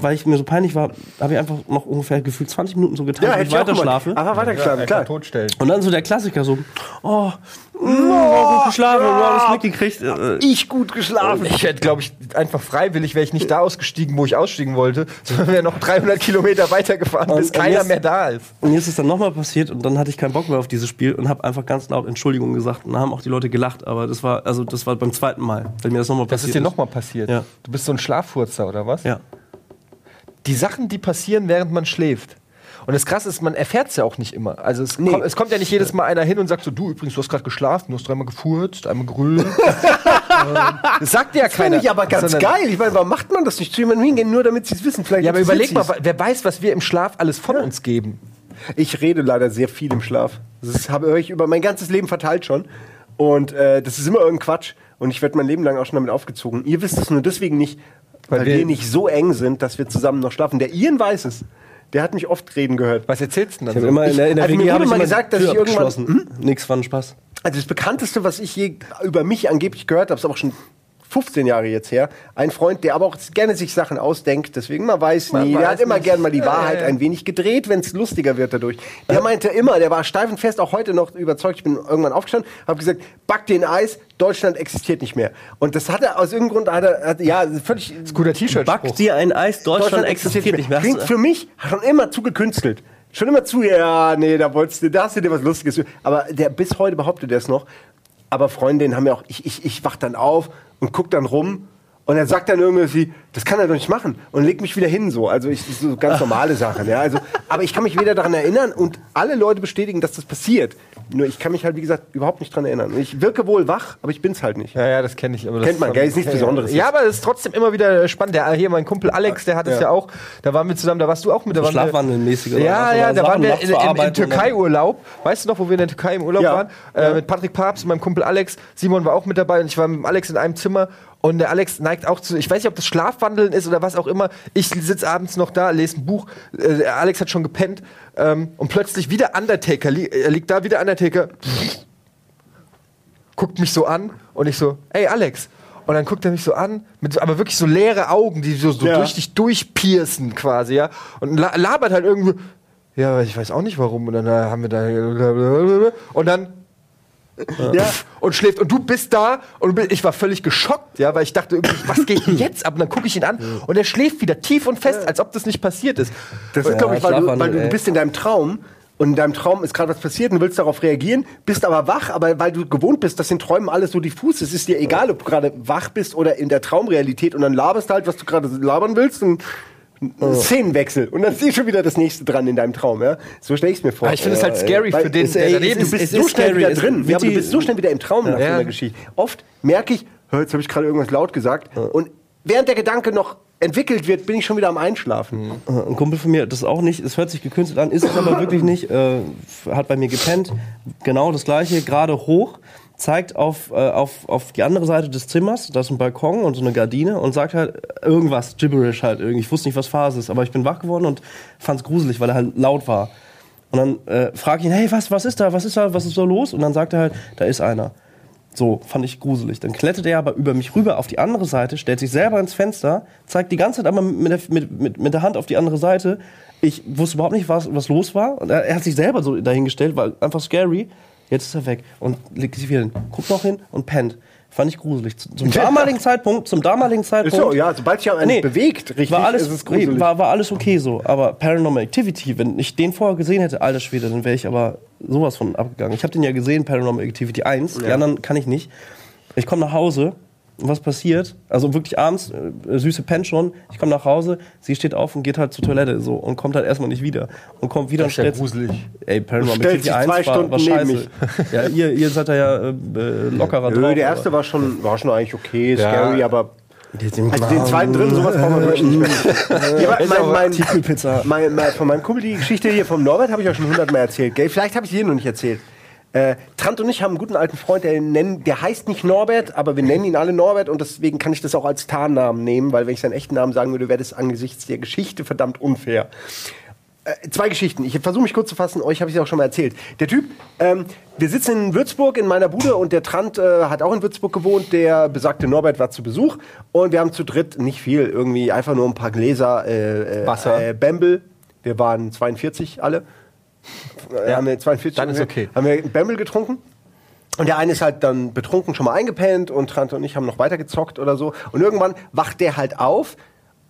weil ich mir so peinlich war, habe ich einfach noch ungefähr gefühlt 20 Minuten so getan, dass ich weiter schlafe. Aber weiter schlafen, klar. Totstellen. Und dann so der Klassiker so, oh, mm, oh gut geschlafen, oh, alles mitgekriegt. Äh, Ich gut geschlafen. Ich hätte, glaube ich, einfach freiwillig wäre ich nicht da ausgestiegen, wo ich ausstiegen wollte, sondern wäre noch 300 Kilometer weitergefahren, bis und keiner jetzt- mehr da ist. Und mir ist es dann nochmal passiert und dann hatte ich keinen Bock mehr auf dieses Spiel und habe einfach ganz laut Entschuldigung gesagt. Und dann haben auch die Leute gelacht, aber das war, also das war beim zweiten Mal, wenn mir das nochmal Das passiert ist dir nochmal passiert. Ja. Du bist so ein Schlaffurzer, oder was? Ja. Die Sachen, die passieren, während man schläft. Und das Krasse ist, man erfährt es ja auch nicht immer. Also es, kommt, es kommt ja nicht jedes Mal einer hin und sagt so, du übrigens, du hast gerade geschlafen, du hast dreimal gefurzt, einmal gerüllt. das sagt ja keiner. Finde ich aber ganz Sondern- geil. Ich meine, warum macht man das nicht zu jemandem hingehen, nur damit sie es wissen? Vielleicht Ja, aber überleg mal, wer weiß, was wir im Schlaf alles von uns geben. Ich rede leider sehr viel im Schlaf. Das habe ich über mein ganzes Leben verteilt schon. Und äh, das ist immer irgendein Quatsch. Und ich werde mein Leben lang auch schon damit aufgezogen. Ihr wisst es nur deswegen nicht, weil, Weil wir, wir- nicht so eng sind, dass wir zusammen noch schlafen. Der Ian weiß es. Der hat mich oft reden gehört. Was erzählst du denn dann? Ich habe so? immer in der, in der also mir WG habe ich mal gesagt, dass Tür ich irgendwann- abgeschlossen. Nix, war ein Spaß. Also das bekannteste, was ich je über mich angeblich gehört habe, ist aber auch schon 15 Jahre jetzt her. Ein Freund, der aber auch gerne sich Sachen ausdenkt, deswegen man weiß Man nie. weiß der hat immer nicht. gern mal die Wahrheit ein wenig gedreht, wenn es lustiger wird dadurch. Der meinte immer, der war steif und fest, auch heute noch überzeugt. Ich bin irgendwann aufgestanden, habe gesagt, back den Eis, Deutschland existiert nicht mehr. Und das hat er aus irgendeinem Grund, hat er, hat, ja, völlig Guter T-Shirt. Back dir ein Eis, Deutschland, existiert nicht mehr. Klingt für mich schon immer zu gekünstelt. Schon immer zu, ja, nee, da wolltest du, da hast du dir was Lustiges. Aber der bis heute behauptet er es noch. Aber Freundinnen haben ja auch, ich, ich, ich wach dann auf und guck dann rum und er sagt dann irgendwie, das kann er doch nicht machen und legt mich wieder hin so. Also ich, so ganz normale Sachen, ja. Also, aber ich kann mich weder daran erinnern und alle Leute bestätigen, dass das passiert. Nur ich kann mich halt, wie gesagt, überhaupt nicht daran erinnern. Ich wirke wohl wach, aber ich bin's halt nicht. Ja, ja, das kenne ich. Aber das Kennt man, gell? Ist nichts Besonderes. Ja, aber es ist trotzdem immer wieder spannend. Der, hier mein Kumpel Alex, der hat es Ja. ja auch. Da waren wir zusammen, da warst du auch mit. Da Schlafwandelmäßig oder Ja, ja, da Sachen waren wir in, in, in Türkei-Urlaub. Weißt du noch, wo wir in der Türkei im Urlaub Ja. waren? Äh, mit Patrick Papst und meinem Kumpel Alex. Simon war auch mit dabei und ich war mit Alex in einem Zimmer. Und der Alex neigt auch zu, ich weiß nicht, ob das Schlafwandeln ist oder was auch immer. Ich sitze abends noch da, lese ein Buch. Äh, Alex hat schon gepennt. Ähm, und plötzlich wieder Undertaker. Li er liegt da wieder Undertaker. Guckt mich so an und ich so, ey Alex. Und dann guckt er mich so an, mit so, aber wirklich so leere Augen, die so, so Ja. durch dich durchpiercen quasi, ja. Und la labert halt irgendwie, ja, ich weiß auch nicht warum. Und dann äh, haben wir da. Und dann. Ja. Und schläft. Und du bist da und ich war völlig geschockt, ja, weil ich dachte, was geht denn jetzt ab? Und dann gucke ich ihn an und er schläft wieder tief und fest, als ob das nicht passiert ist. Das ist, glaube ich, weil, du, weil du, du bist in deinem Traum und in deinem Traum ist gerade was passiert und du willst darauf reagieren, bist aber wach, aber weil du gewohnt bist, dass in Träumen alles so diffus ist, ist dir egal, ob du gerade wach bist oder in der Traumrealität und dann laberst du halt, was du gerade labern willst und Szenenwechsel und dann ist eh schon wieder das nächste dran in deinem Traum, ja? So stelle ich es mir vor. Aber ich finde es halt Äh, scary weil für den, es, der ey, daneben- Du bist es so ist schnell scary. wieder drin. Ja, du bist so schnell wieder im Traum nach Ja. so einer Geschichte. Oft merke ich, hör, jetzt habe ich gerade irgendwas laut gesagt und während der Gedanke noch entwickelt wird, bin ich schon wieder am Einschlafen. Ein Kumpel von mir, das auch nicht, es hört sich gekünstelt an, ist es aber wirklich nicht, äh, hat bei mir gepennt, genau das gleiche, gerade hoch, zeigt auf, äh, auf, auf die andere Seite des Zimmers, da ist ein Balkon und so eine Gardine und sagt halt irgendwas, gibberish halt irgendwie, ich wusste nicht, was Phase ist, aber ich bin wach geworden und fand es gruselig, weil er halt laut war. Und dann äh, frage ich ihn, hey, was, was ist da, was ist da, was ist so los? Und dann sagt er halt, da ist einer. So, fand ich gruselig. Dann klettert er aber über mich rüber auf die andere Seite, stellt sich selber ins Fenster, zeigt die ganze Zeit aber mit der, mit, mit, mit der Hand auf die andere Seite. Ich wusste überhaupt nicht, was, was los war. Und er, er hat sich selber so dahingestellt, war einfach scary. Jetzt ist er weg und legt sich wieder hin. Guckt noch hin und pennt. Fand ich gruselig. Zum damaligen Zeitpunkt, zum damaligen Zeitpunkt. Ist so, ja, sobald sich einen Nee, bewegt, richtig, war alles, ist es gruselig. war, war alles okay so. Aber Paranormal Activity, wenn ich den vorher gesehen hätte, alter Schwede, dann wäre ich aber sowas von abgegangen. Ich habe den ja gesehen, Paranormal Activity 1, die anderen kann ich nicht. Ich komme nach Hause, und was passiert? Also wirklich abends, äh, süße pennt schon, ich komme nach Hause, sie steht auf und geht halt zur Toilette so und kommt halt erstmal nicht wieder. Und kommt wieder Das ist ja und stellt gruselig. Ey, Paranormal Stellt sich 1 zwei war, Stunden war neben scheiße. Ja, ihr, ihr seid da ja äh, äh, lockerer Nö, drauf. der erste war schon, war schon eigentlich okay, scary, aber aber- also den zweiten drin, sowas braucht man wirklich nicht mehr. ja, mein, mein, Tiefkühlpizza. mein, mein, von meinem Kumpel die Geschichte hier vom Norbert habe ich ja schon hundertmal erzählt, gell? Vielleicht habe ich sie hier noch nicht erzählt. Äh, Trant und ich haben einen guten alten Freund, der, nennen, der heißt nicht Norbert, aber wir nennen ihn alle Norbert und deswegen kann ich das auch als Tarnnamen nehmen, weil wenn ich seinen echten Namen sagen würde, wäre das angesichts der Geschichte verdammt unfair. Äh, zwei Geschichten. Ich versuche mich kurz zu fassen. Euch habe ich ja auch schon mal erzählt. Der Typ, ähm, wir sitzen in Würzburg in meiner Bude und der Trant äh, hat auch in Würzburg gewohnt. Der besagte Norbert war zu Besuch und wir haben zu dritt nicht viel, irgendwie einfach nur ein paar Gläser äh, äh, Wasser. Äh, Bamble. Wir waren 42 alle. Äh, haben wir 42 dann ist okay. Haben wir Bamble getrunken. Und der eine ist halt dann betrunken schon mal eingepennt und Trant und ich haben noch weiter gezockt oder so. Und irgendwann wacht der halt auf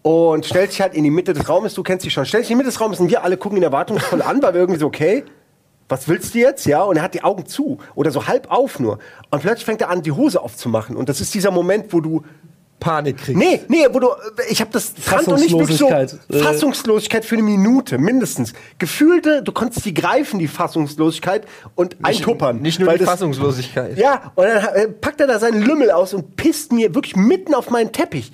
und stellt sich halt in die Mitte des Raumes. Du kennst dich schon. Stellt sich in die Mitte des Raumes und wir alle gucken ihn erwartungsvoll an, weil wir irgendwie so, okay, was willst du jetzt? Ja, und er hat die Augen zu oder so halb auf nur. Und plötzlich fängt er an, die Hose aufzumachen. Und das ist dieser Moment, wo du Panik kriegst. Nee, nee, wo du, ich habe das und nicht wirklich so Fassungslosigkeit. Äh. Fassungslosigkeit für eine Minute mindestens. Gefühlte, du konntest die greifen, die Fassungslosigkeit und eintuppern. Nicht nur Weil die das- Fassungslosigkeit. Ja, und dann äh, packt er da seinen Lümmel aus und pisst mir wirklich mitten auf meinen Teppich.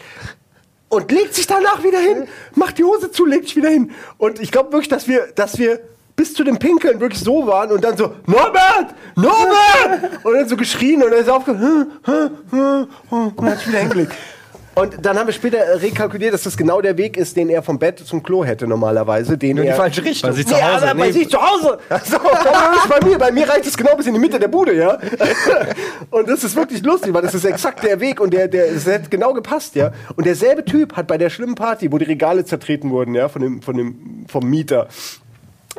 Und legt sich danach wieder hin, macht die Hose zu, legt sich wieder hin. Und ich glaube wirklich, dass wir, dass wir bis zu dem Pinkeln wirklich so waren und dann so, Norbert! Norbert! Und dann so geschrien und er ist aufgehört und hat sich wieder hingelegt. Und dann haben wir später rekalkuliert, dass das genau der Weg ist, den er vom Bett zum Klo hätte normalerweise. Den Nur in die er falsche Richtung. Bei sich zu Hause. Ja, bei sich zu Hause. So, bei mir. Bei mir reicht es genau bis in die Mitte der Bude, ja. Und das ist wirklich lustig, weil das ist exakt der Weg und der, der, das hat genau gepasst, ja. Und derselbe Typ hat bei der schlimmen Party, wo die Regale zertreten wurden, ja, von dem, von dem, vom Mieter,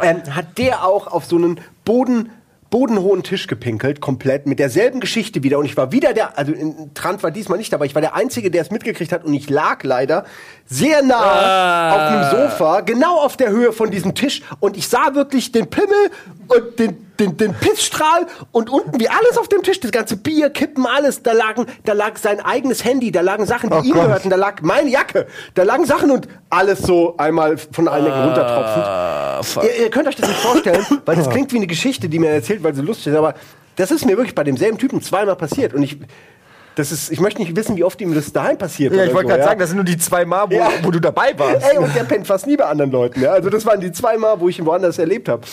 ähm, hat der auch auf so einen Boden bodenhohen Tisch gepinkelt, komplett, mit derselben Geschichte wieder. Und ich war wieder der, also Trant war diesmal nicht dabei, ich war der Einzige, der es mitgekriegt hat. Und ich lag leider sehr nah auf einem Sofa, genau auf der Höhe von diesem Tisch. Und ich sah wirklich den Pimmel und den, den, den Pissstrahl und unten wie alles auf dem Tisch, das ganze Bier, Kippen, alles. Da lagen, da lag sein eigenes Handy, da lagen Sachen, die ihm gehörten, da lag meine Jacke, da lagen Sachen und alles so einmal von allen Ecken runtertropfend. Ihr, ihr könnt euch das nicht vorstellen, weil das klingt wie eine Geschichte, die mir erzählt, weil sie lustig ist, aber das ist mir wirklich bei demselben Typen zweimal passiert. Und ich das ist, ich möchte nicht wissen, wie oft ihm das daheim passiert. Ja, ich wollte so, gerade ja. sagen, das sind nur die zwei Mal, wo, Ja. wo du dabei warst. Ey, und der pennt fast nie bei anderen Leuten. Ja? Also das waren die zwei Mal, wo ich ihn woanders erlebt habe.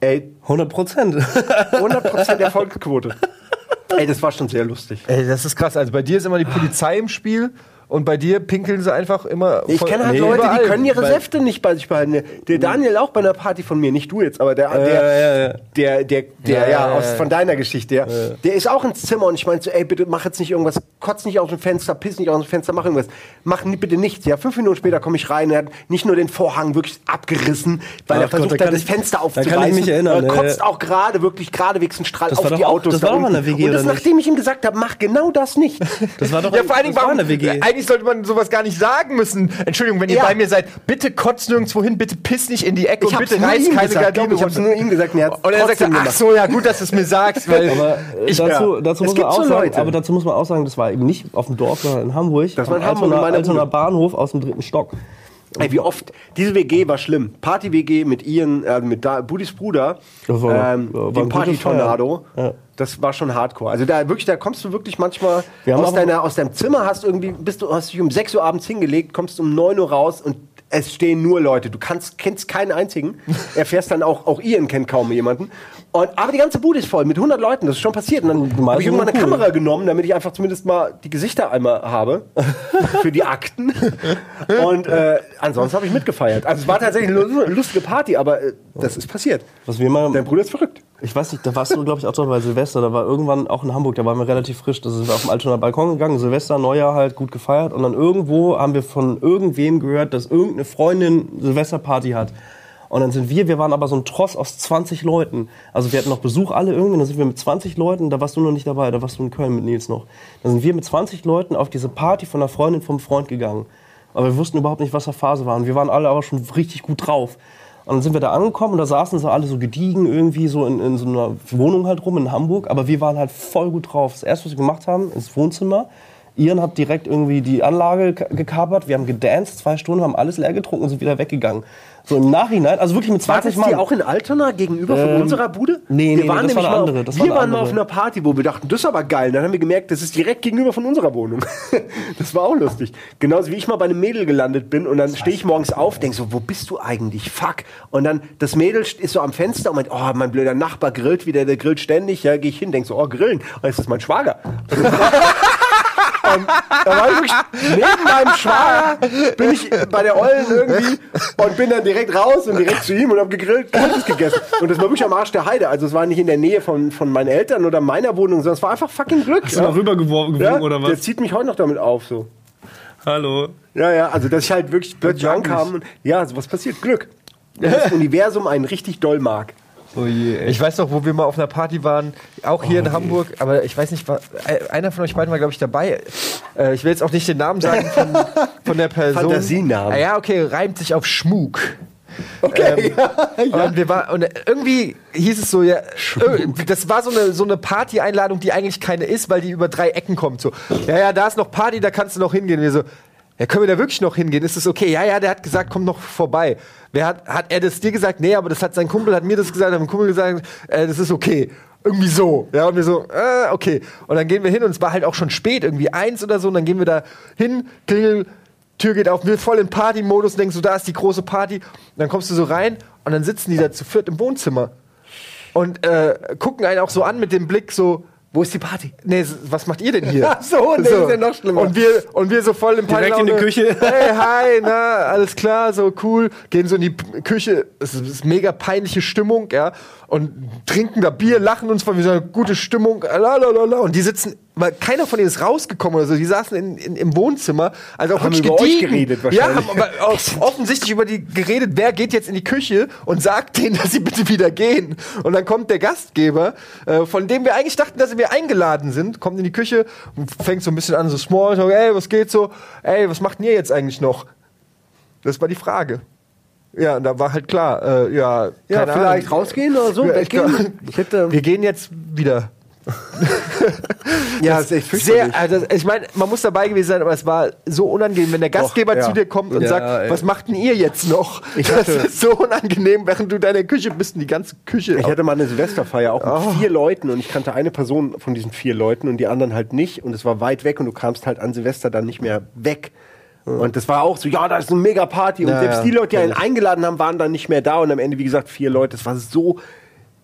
Ey, 100 Prozent. 100% Erfolgsquote. Ey, das war schon sehr lustig. Ey, das ist krass. Also bei dir ist immer die Polizei im Spiel und bei dir pinkeln sie einfach immer. Ich kenne halt Nee, Leute, überall. die können ihre Säfte nicht bei sich behalten. Der Daniel auch bei einer Party von mir, nicht du jetzt, aber der, der, ja, ja. der, der, der, Ja, ja, ja, aus, ja. von deiner Geschichte, ja. Der ist auch ins Zimmer und ich meinte so, ey, bitte mach jetzt nicht irgendwas, kotz nicht aus dem Fenster, piss nicht aus dem Fenster, mach irgendwas. Mach bitte nichts, ja. Fünf Minuten später komme ich rein, er hat nicht nur den Vorhang wirklich abgerissen, weil Ach er versucht Gott, da hat, das Fenster da aufzureißen. kann ich mich erinnern, Er ja, kotzt ja. auch gerade, wirklich geradewegs einen Strahl Das auf die auch- Autos. das da war doch unten. der WG, Und das nachdem ich ihm gesagt habe, mach genau das nicht. Das war doch Ja, vor allen Dingen, warum, in der WG. Eigentlich sollte man sowas gar nicht sagen müssen. Entschuldigung, wenn ihr Ja. bei mir seid, bitte kotzt nirgendwo hin, bitte piss nicht in die Ecke Ich und bitte nur reiß ihm keine gesagt, Gardine ich hab's nur ihm gesagt, und er Und er sagt, trotzdem ach so, ja, gut, dass du es mir sagst, weil Aber ich, dazu, ja. dazu Es muss man auch so sagen, aber dazu muss man auch sagen, das war eben nicht auf dem Dorf, sondern in Hamburg. Das war in am Hamburg, in Altonaer. Bahnhof aus dem dritten Stock. Ey, wie oft. Diese WG war schlimm. Party-WG mit Ian, äh, mit da, Budis Bruder, Das war- ähm, war dem Party-Tornado. Ja. Das war schon hardcore. Also da wirklich, da kommst du wirklich manchmal aus, deiner, aus deinem Zimmer, hast irgendwie, bist du, hast dich um 6 Uhr abends hingelegt, kommst um 9 Uhr raus und es stehen nur Leute. Du kannst, kennst keinen einzigen. Erfährst dann auch, auch Ian kennt kaum jemanden. Und, aber die ganze Bude ist voll mit 100 Leuten. Das ist schon passiert. Und dann habe ich irgendwann eine cool. Kamera genommen, damit ich einfach zumindest mal die Gesichter einmal habe für die Akten. Und äh, ansonsten habe ich mitgefeiert. Also es war tatsächlich eine lu- lustige Party, aber äh, das ist passiert. Was wir mal, Dein Bruder ist verrückt. ich weiß nicht, da warst du, glaube ich, auch dort bei Silvester. Da war irgendwann auch in Hamburg, da waren wir relativ frisch. Da sind wir auf dem Altonaer Balkon gegangen, Silvester, Neujahr halt gut gefeiert. Und dann irgendwo haben wir von irgendwem gehört, dass irgendeine Freundin Silvesterparty hat. Und dann sind wir, wir waren aber so ein Tross aus 20 Leuten. Also wir hatten noch Besuch alle irgendwie, dann sind wir mit 20 Leuten, da warst du noch nicht dabei, da warst du in Köln mit Nils noch. Dann sind wir mit 20 Leuten auf diese Party von einer Freundin vom Freund gegangen. Aber wir wussten überhaupt nicht, was da Phase war. Und wir waren alle aber schon richtig gut drauf. Und dann sind wir da angekommen und da saßen sie alle so gediegen irgendwie so in, in so einer Wohnung halt rum in Hamburg. Aber wir waren halt voll gut drauf. Das erste, was wir gemacht haben, ins Wohnzimmer. Ian hat direkt irgendwie die Anlage ka- gekapert. Wir haben gedanced, zwei Stunden, haben alles leer getrunken und sind wieder weggegangen. So im Nachhinein, also wirklich mit War 20 das die Mann. auch in Altona gegenüber von Ähm, unserer Bude? nee, wir nee, waren das war nämlich eine mal andere, war wir eine waren mal auf einer Party, wo wir dachten, das ist aber geil. Dann haben wir gemerkt, das ist direkt gegenüber von unserer Wohnung. das war auch lustig. Genauso wie ich mal bei einem Mädel gelandet bin und dann stehe ich morgens auf, denke so, wo bist du eigentlich? Fuck. Und dann das Mädel ist so am Fenster und meint, oh, mein blöder Nachbar grillt wieder, der grillt ständig. Ja, gehe ich hin, denke so, oh, grillen. Und ist das mein Schwager. Und da war ich wirklich neben meinem Schwager, bin ich bei der Ollen irgendwie und bin dann direkt raus und direkt zu ihm und habe gegrillt, Grilles gegessen. Und das war wirklich am Arsch der Heide. Also es war nicht in der Nähe von, von meinen Eltern oder meiner Wohnung, sondern es war einfach fucking Glück. Hast du mal rübergeworfen ja? oder Der was? zieht mich heute noch damit auf. So. Hallo. Ja, ja, also dass ich halt wirklich plötzlich ankam und ja, so was passiert. Glück. Das Universum einen richtig doll mag. Oh je, ey. Ich weiß noch, wo wir mal auf einer Party waren, auch hier in Hamburg, aber ich weiß nicht, war, äh, einer von euch beiden war, glaube ich, dabei. Äh, ich will jetzt auch nicht den Namen sagen von, von der Person. Fantasienamen. Ah, ja, okay, reimt sich auf Schmuck. Okay, Und, wir war, und irgendwie hieß es so, ja, äh, das war so eine, so eine Party-Einladung, die eigentlich keine ist, weil die über drei Ecken kommt. So, ja, ja, da ist noch Party, da kannst du noch hingehen. Wir so, ja, können wir da wirklich noch hingehen? Ist das okay? Ja, ja, der hat gesagt, komm noch vorbei. Wer hat, hat er das dir gesagt? Nee, aber das hat sein Kumpel, hat mir das gesagt, hat mein Kumpel gesagt, äh, das ist okay. Irgendwie so. Ja, und wir so, äh, okay. Und dann gehen wir hin und es war halt auch schon spät, irgendwie eins oder so, und dann gehen wir da hin, klingel, Tür geht auf, wir voll im Party-Modus, denkst du, da ist die große Party. Und dann kommst du so rein und dann sitzen die da zu viert im Wohnzimmer und äh, gucken einen auch so an mit dem Blick so, Wo ist die Party? nee, was macht ihr denn hier? Ach so, nee, ist ja noch schlimmer. Und wir, und wir so voll im Direkt in die Küche. Hey, hi, na, alles klar, so cool. Gehen so in die Küche, es ist, mega peinliche Stimmung, ja. Und trinken da Bier, lachen uns von wie so eine gute Stimmung, lalalala. Und die sitzen, weil keiner von denen ist rausgekommen oder so. Die saßen in, in, im Wohnzimmer, also auch Haben über euch gediegen. geredet Ja, wahrscheinlich. haben aber offensichtlich über die geredet, wer geht jetzt in die Küche und sagt denen, dass sie bitte wieder gehen. Und dann kommt der Gastgeber, äh, von dem wir eigentlich dachten, dass wir eingeladen sind, kommt in die Küche und fängt so ein bisschen an, so Smalltalk, ey, was geht so? Ey, was macht ihr jetzt eigentlich noch? Das war die Frage. Ja, und da war halt klar, äh, ja, Ja, vielleicht Ahnung. rausgehen oder so, Ja, ich glaub- Ich hätte, Wir gehen jetzt wieder. ja, das ist echt Sehr, also ich meine, man muss dabei gewesen sein, aber es war so unangenehm, wenn der Gastgeber ja. zu dir kommt und Ja, sagt, ey. was macht denn ihr jetzt noch? Ich das hatte- ist so unangenehm, während du in deiner Küche bist und die ganze Küche. Ich hatte mal eine Silvesterfeier auch mit Oh. vier Leuten und ich kannte eine Person von diesen vier Leuten und die anderen halt nicht und es war weit weg und du kamst halt an Silvester dann nicht mehr weg. Und das war auch so, ja, da ist eine mega Party. Und Ja, selbst die Leute, die einen eingeladen haben, waren dann nicht mehr da. Und am Ende, wie gesagt, vier Leute. Es war so,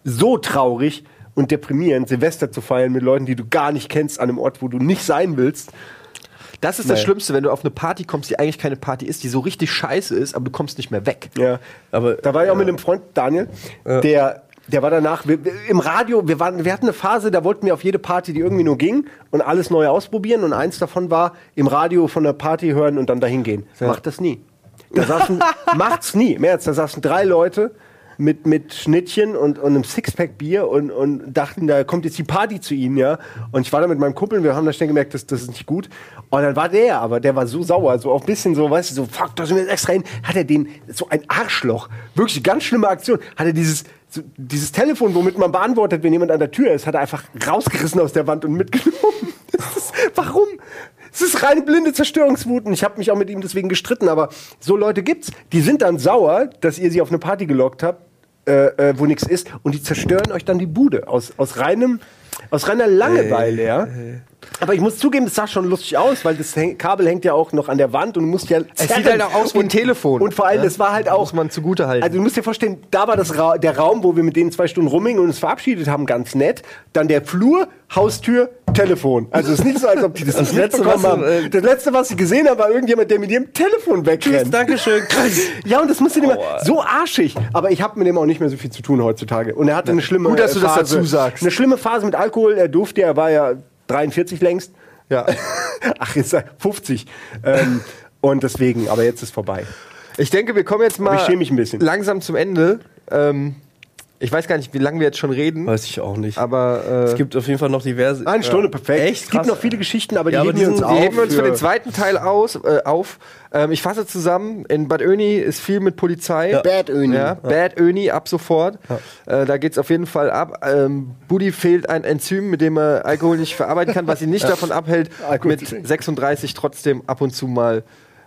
so traurig und deprimierend, Silvester zu feiern mit Leuten, die du gar nicht kennst, an einem Ort, wo du nicht sein willst. das ist das. Schlimmste, wenn du auf eine Party kommst, die eigentlich keine Party ist, die so richtig scheiße ist, aber du kommst nicht mehr weg. Ja, Aber- da war ich auch mit einem Freund, Daniel, der, der war danach, wir, im Radio, wir, waren, wir hatten eine Phase, da wollten wir auf jede Party, die irgendwie nur ging und alles neu ausprobieren und eins davon war, im Radio von der Party hören und dann dahin gehen. Macht das nie. Da saßen, macht's nie, im Ernst, da saßen drei Leute mit, mit Schnittchen und, und einem Sixpack Bier und, und dachten, da kommt jetzt die Party zu ihnen, ja. Und ich war da mit meinem Kumpel und wir haben da schnell gemerkt, das, das ist nicht gut. Und dann war der, aber der war so sauer, so auch ein bisschen so, weißt du, so, fuck, da sind wir jetzt extra hin. Hat er den, so ein Arschloch, wirklich ganz schlimme Aktion, hat er dieses, so, dieses Telefon, womit man beantwortet, wenn jemand an der Tür ist, hat er einfach rausgerissen aus der Wand und mitgenommen. Ist, warum? Es ist reine blinde Zerstörungswut und ich habe mich auch mit ihm deswegen gestritten, aber so Leute gibt's, die sind dann sauer, dass ihr sie auf eine Party gelockt habt, äh, äh, wo nichts ist. Und die zerstören euch dann die Bude. Aus, aus reinem aus reiner Langeweile, ja. Aber ich muss zugeben, es sah schon lustig aus, weil das Kabel hängt ja auch noch an der Wand und du musst ja. Es sieht halt auch aus wie ein Telefon. Und vor allem, Ja? das war halt auch. Muss man zugute halten. Also du musst dir vorstellen, da war das Ra der Raum, wo wir mit denen zwei Stunden rumhingen und uns verabschiedet haben, ganz nett. Dann der Flur, Haustür, Telefon. Also es ist nicht so, als ob die das, Das nicht Letzte, was haben. du, äh, das letzte, was sie gesehen haben, war irgendjemand, der mit ihrem Telefon wegrennt. Dankeschön. Ja, und das musste dem Aua. so arschig. Aber ich habe mit dem auch nicht mehr so viel zu tun heutzutage. Und er hatte eine schlimme Gut, dass du äh, das Phase, dazu sagst. Eine schlimme Phase mit Alkohol. Er durfte, er war ja 43 längst. Ja. Ach, jetzt sag- 50. ähm, und deswegen, aber jetzt ist vorbei. Ich denke, wir kommen jetzt mal ich schäme mich ein bisschen. langsam zum Ende. Ähm, ich weiß gar nicht, wie lange wir jetzt schon reden, Weiß ich auch nicht. aber äh, es gibt auf jeden Fall noch diverse. Eine Stunde, perfekt. Echt? Es gibt Krass. noch viele Geschichten, aber Ja, die aber heben wir die uns die heben wir uns für den zweiten Teil aus, äh, auf. Ähm, ich fasse zusammen, in Bad Oeyney ist viel mit Polizei. Ja. Bad Oeyney. Ja, Bad Oeyney ab sofort. Äh, da geht's auf jeden Fall ab. Ähm, Budi fehlt ein Enzym, mit dem er Alkohol nicht verarbeiten kann, was ihn nicht davon abhält, mit 36 trotzdem ab und zu mal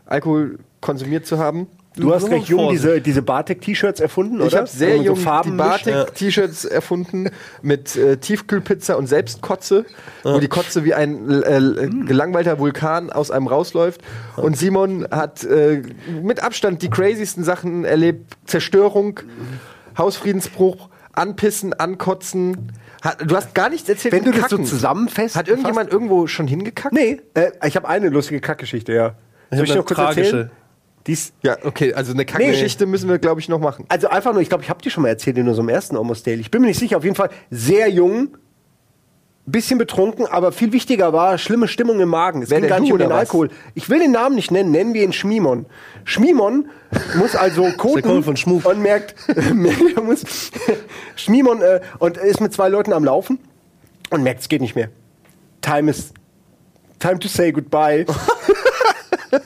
Alkohol konsumiert zu haben. Du hast recht jung diese, diese Batik-T-Shirts erfunden, oder? Ich habe sehr Und jung so Farben die Batik-T-Shirts erfunden mit äh, Tiefkühlpizza und Selbstkotze, wo die Kotze wie ein äh, Hm. gelangweilter Vulkan aus einem rausläuft. Und Simon hat äh, mit Abstand die craziesten Sachen erlebt: Zerstörung, Hausfriedensbruch, Anpissen, Ankotzen. Hat, du hast gar nichts erzählt. Wenn du das so Kacken. zusammenfasst. Hat irgendjemand irgendwo schon hingekackt? Nee, äh, ich habe eine lustige Kackgeschichte, ja. Soll ich eine noch kurz tragische. erzählen? Die ist Ja, okay, also eine Kackgeschichte müssen wir, glaube ich, noch machen. Also einfach nur, ich glaube, ich habe die schon mal erzählt in unserem ersten Almost Daily. Ich bin mir nicht sicher, auf jeden Fall sehr jung, bisschen betrunken, aber viel wichtiger war schlimme Stimmung im Magen. Es Wer ging gar nicht um den was? Alkohol. Ich will den Namen nicht nennen, nennen wir ihn Schmimon. Schmimon muss also koten von und merkt, merkt er muss Schmimon äh, und ist mit zwei Leuten am Laufen und merkt, es geht nicht mehr. Time is time to say goodbye.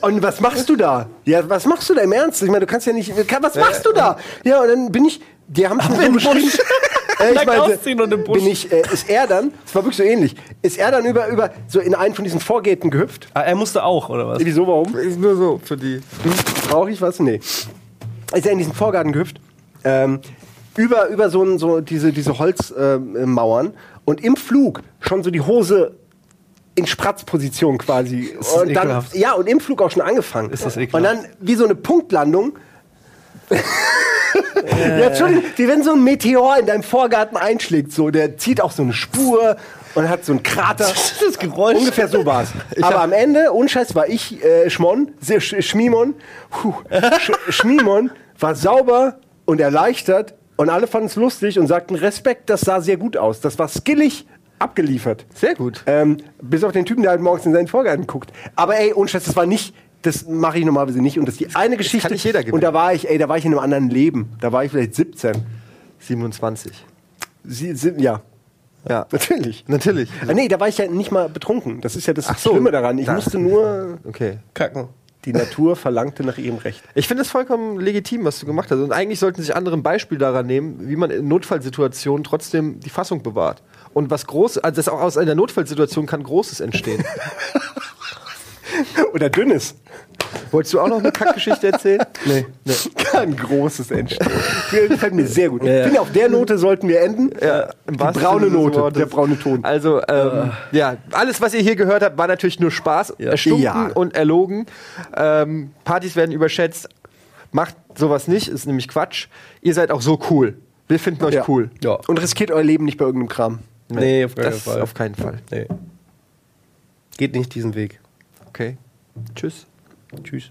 Und was machst du da? Ja, was machst du da im Ernst? Ich meine, du kannst ja nicht. Was machst du da? Ja, und dann bin ich. Die haben mir so beschrieben. Äh, ich Busch. bin ich, äh, ist er dann, es war wirklich so ähnlich, ist er dann über, über so in einen von diesen Vorgärten gehüpft? Ah, er musste auch, oder was? Wieso, warum? Ist nur so für die. Brauche ich was? Nee. Ist er in diesen Vorgarten gehüpft? Ähm, über, über so, ein, so diese, diese Holzmauern Mauern und im Flug schon so die Hose in Spratzposition quasi. das Und dann, ekelhaft. ja, und im Flug auch schon angefangen. Ist das ekelhaft. Und dann wie so eine Punktlandung. ja, Entschuldigung, wie wenn so ein Meteor in deinem Vorgarten einschlägt. So, der zieht auch so eine Spur und hat so einen Krater. Das Geräusch. Ungefähr so war's. Aber am Ende, ohne Scheiß, war ich äh, Schmon, Sch Schmimon. Puh, Sch Schmimon war sauber und erleichtert und alle fanden es lustig und sagten Respekt, das sah sehr gut aus. Das war skillig abgeliefert. Sehr gut. Ähm, bis auf den Typen, der halt morgens in seinen Vorgarten guckt. Aber ey, ohne Scheiß, das war nicht, das mache ich normalerweise nicht. Und das ist die eine Geschichte. nicht jeder gewinnen. und da war ich, ey, da war ich in einem anderen Leben. Da war ich vielleicht 17. 27. Sie, sie, ja, Ja. natürlich. Natürlich. Ah, nee, da war ich ja nicht mal betrunken. Das ist ja das Ach so. Schlimme daran. Ich Da- musste nur Okay. Kacken. Die Natur verlangte nach ihrem Recht. Ich finde es vollkommen legitim, was du gemacht hast. Und eigentlich sollten sich andere ein Beispiel daran nehmen, wie man in Notfallsituationen trotzdem die Fassung bewahrt. Und was groß, also das auch aus einer Notfallsituation kann Großes entstehen. Oder dünnes. Wolltest du auch noch eine Kackgeschichte erzählen? Nee. nee. Kann großes entstehen. Gefällt mir sehr gut. Ja, ja. Ich finde, auf der Note sollten wir enden. Ja, Die braune Note, der braune Ton. Also, ähm, ja, alles, was ihr hier gehört habt, war natürlich nur Spaß, erstunken Ja. und erlogen. Ähm, Partys werden überschätzt. Macht sowas nicht, ist nämlich Quatsch. Ihr seid auch so cool. Wir finden euch Ja. cool. Ja. Und riskiert euer Leben nicht bei irgendeinem Kram. Nee, auf keinen Das Fall. auf keinen Fall. nee. Geht nicht diesen Weg. Okay. Tschüss. Tschüss.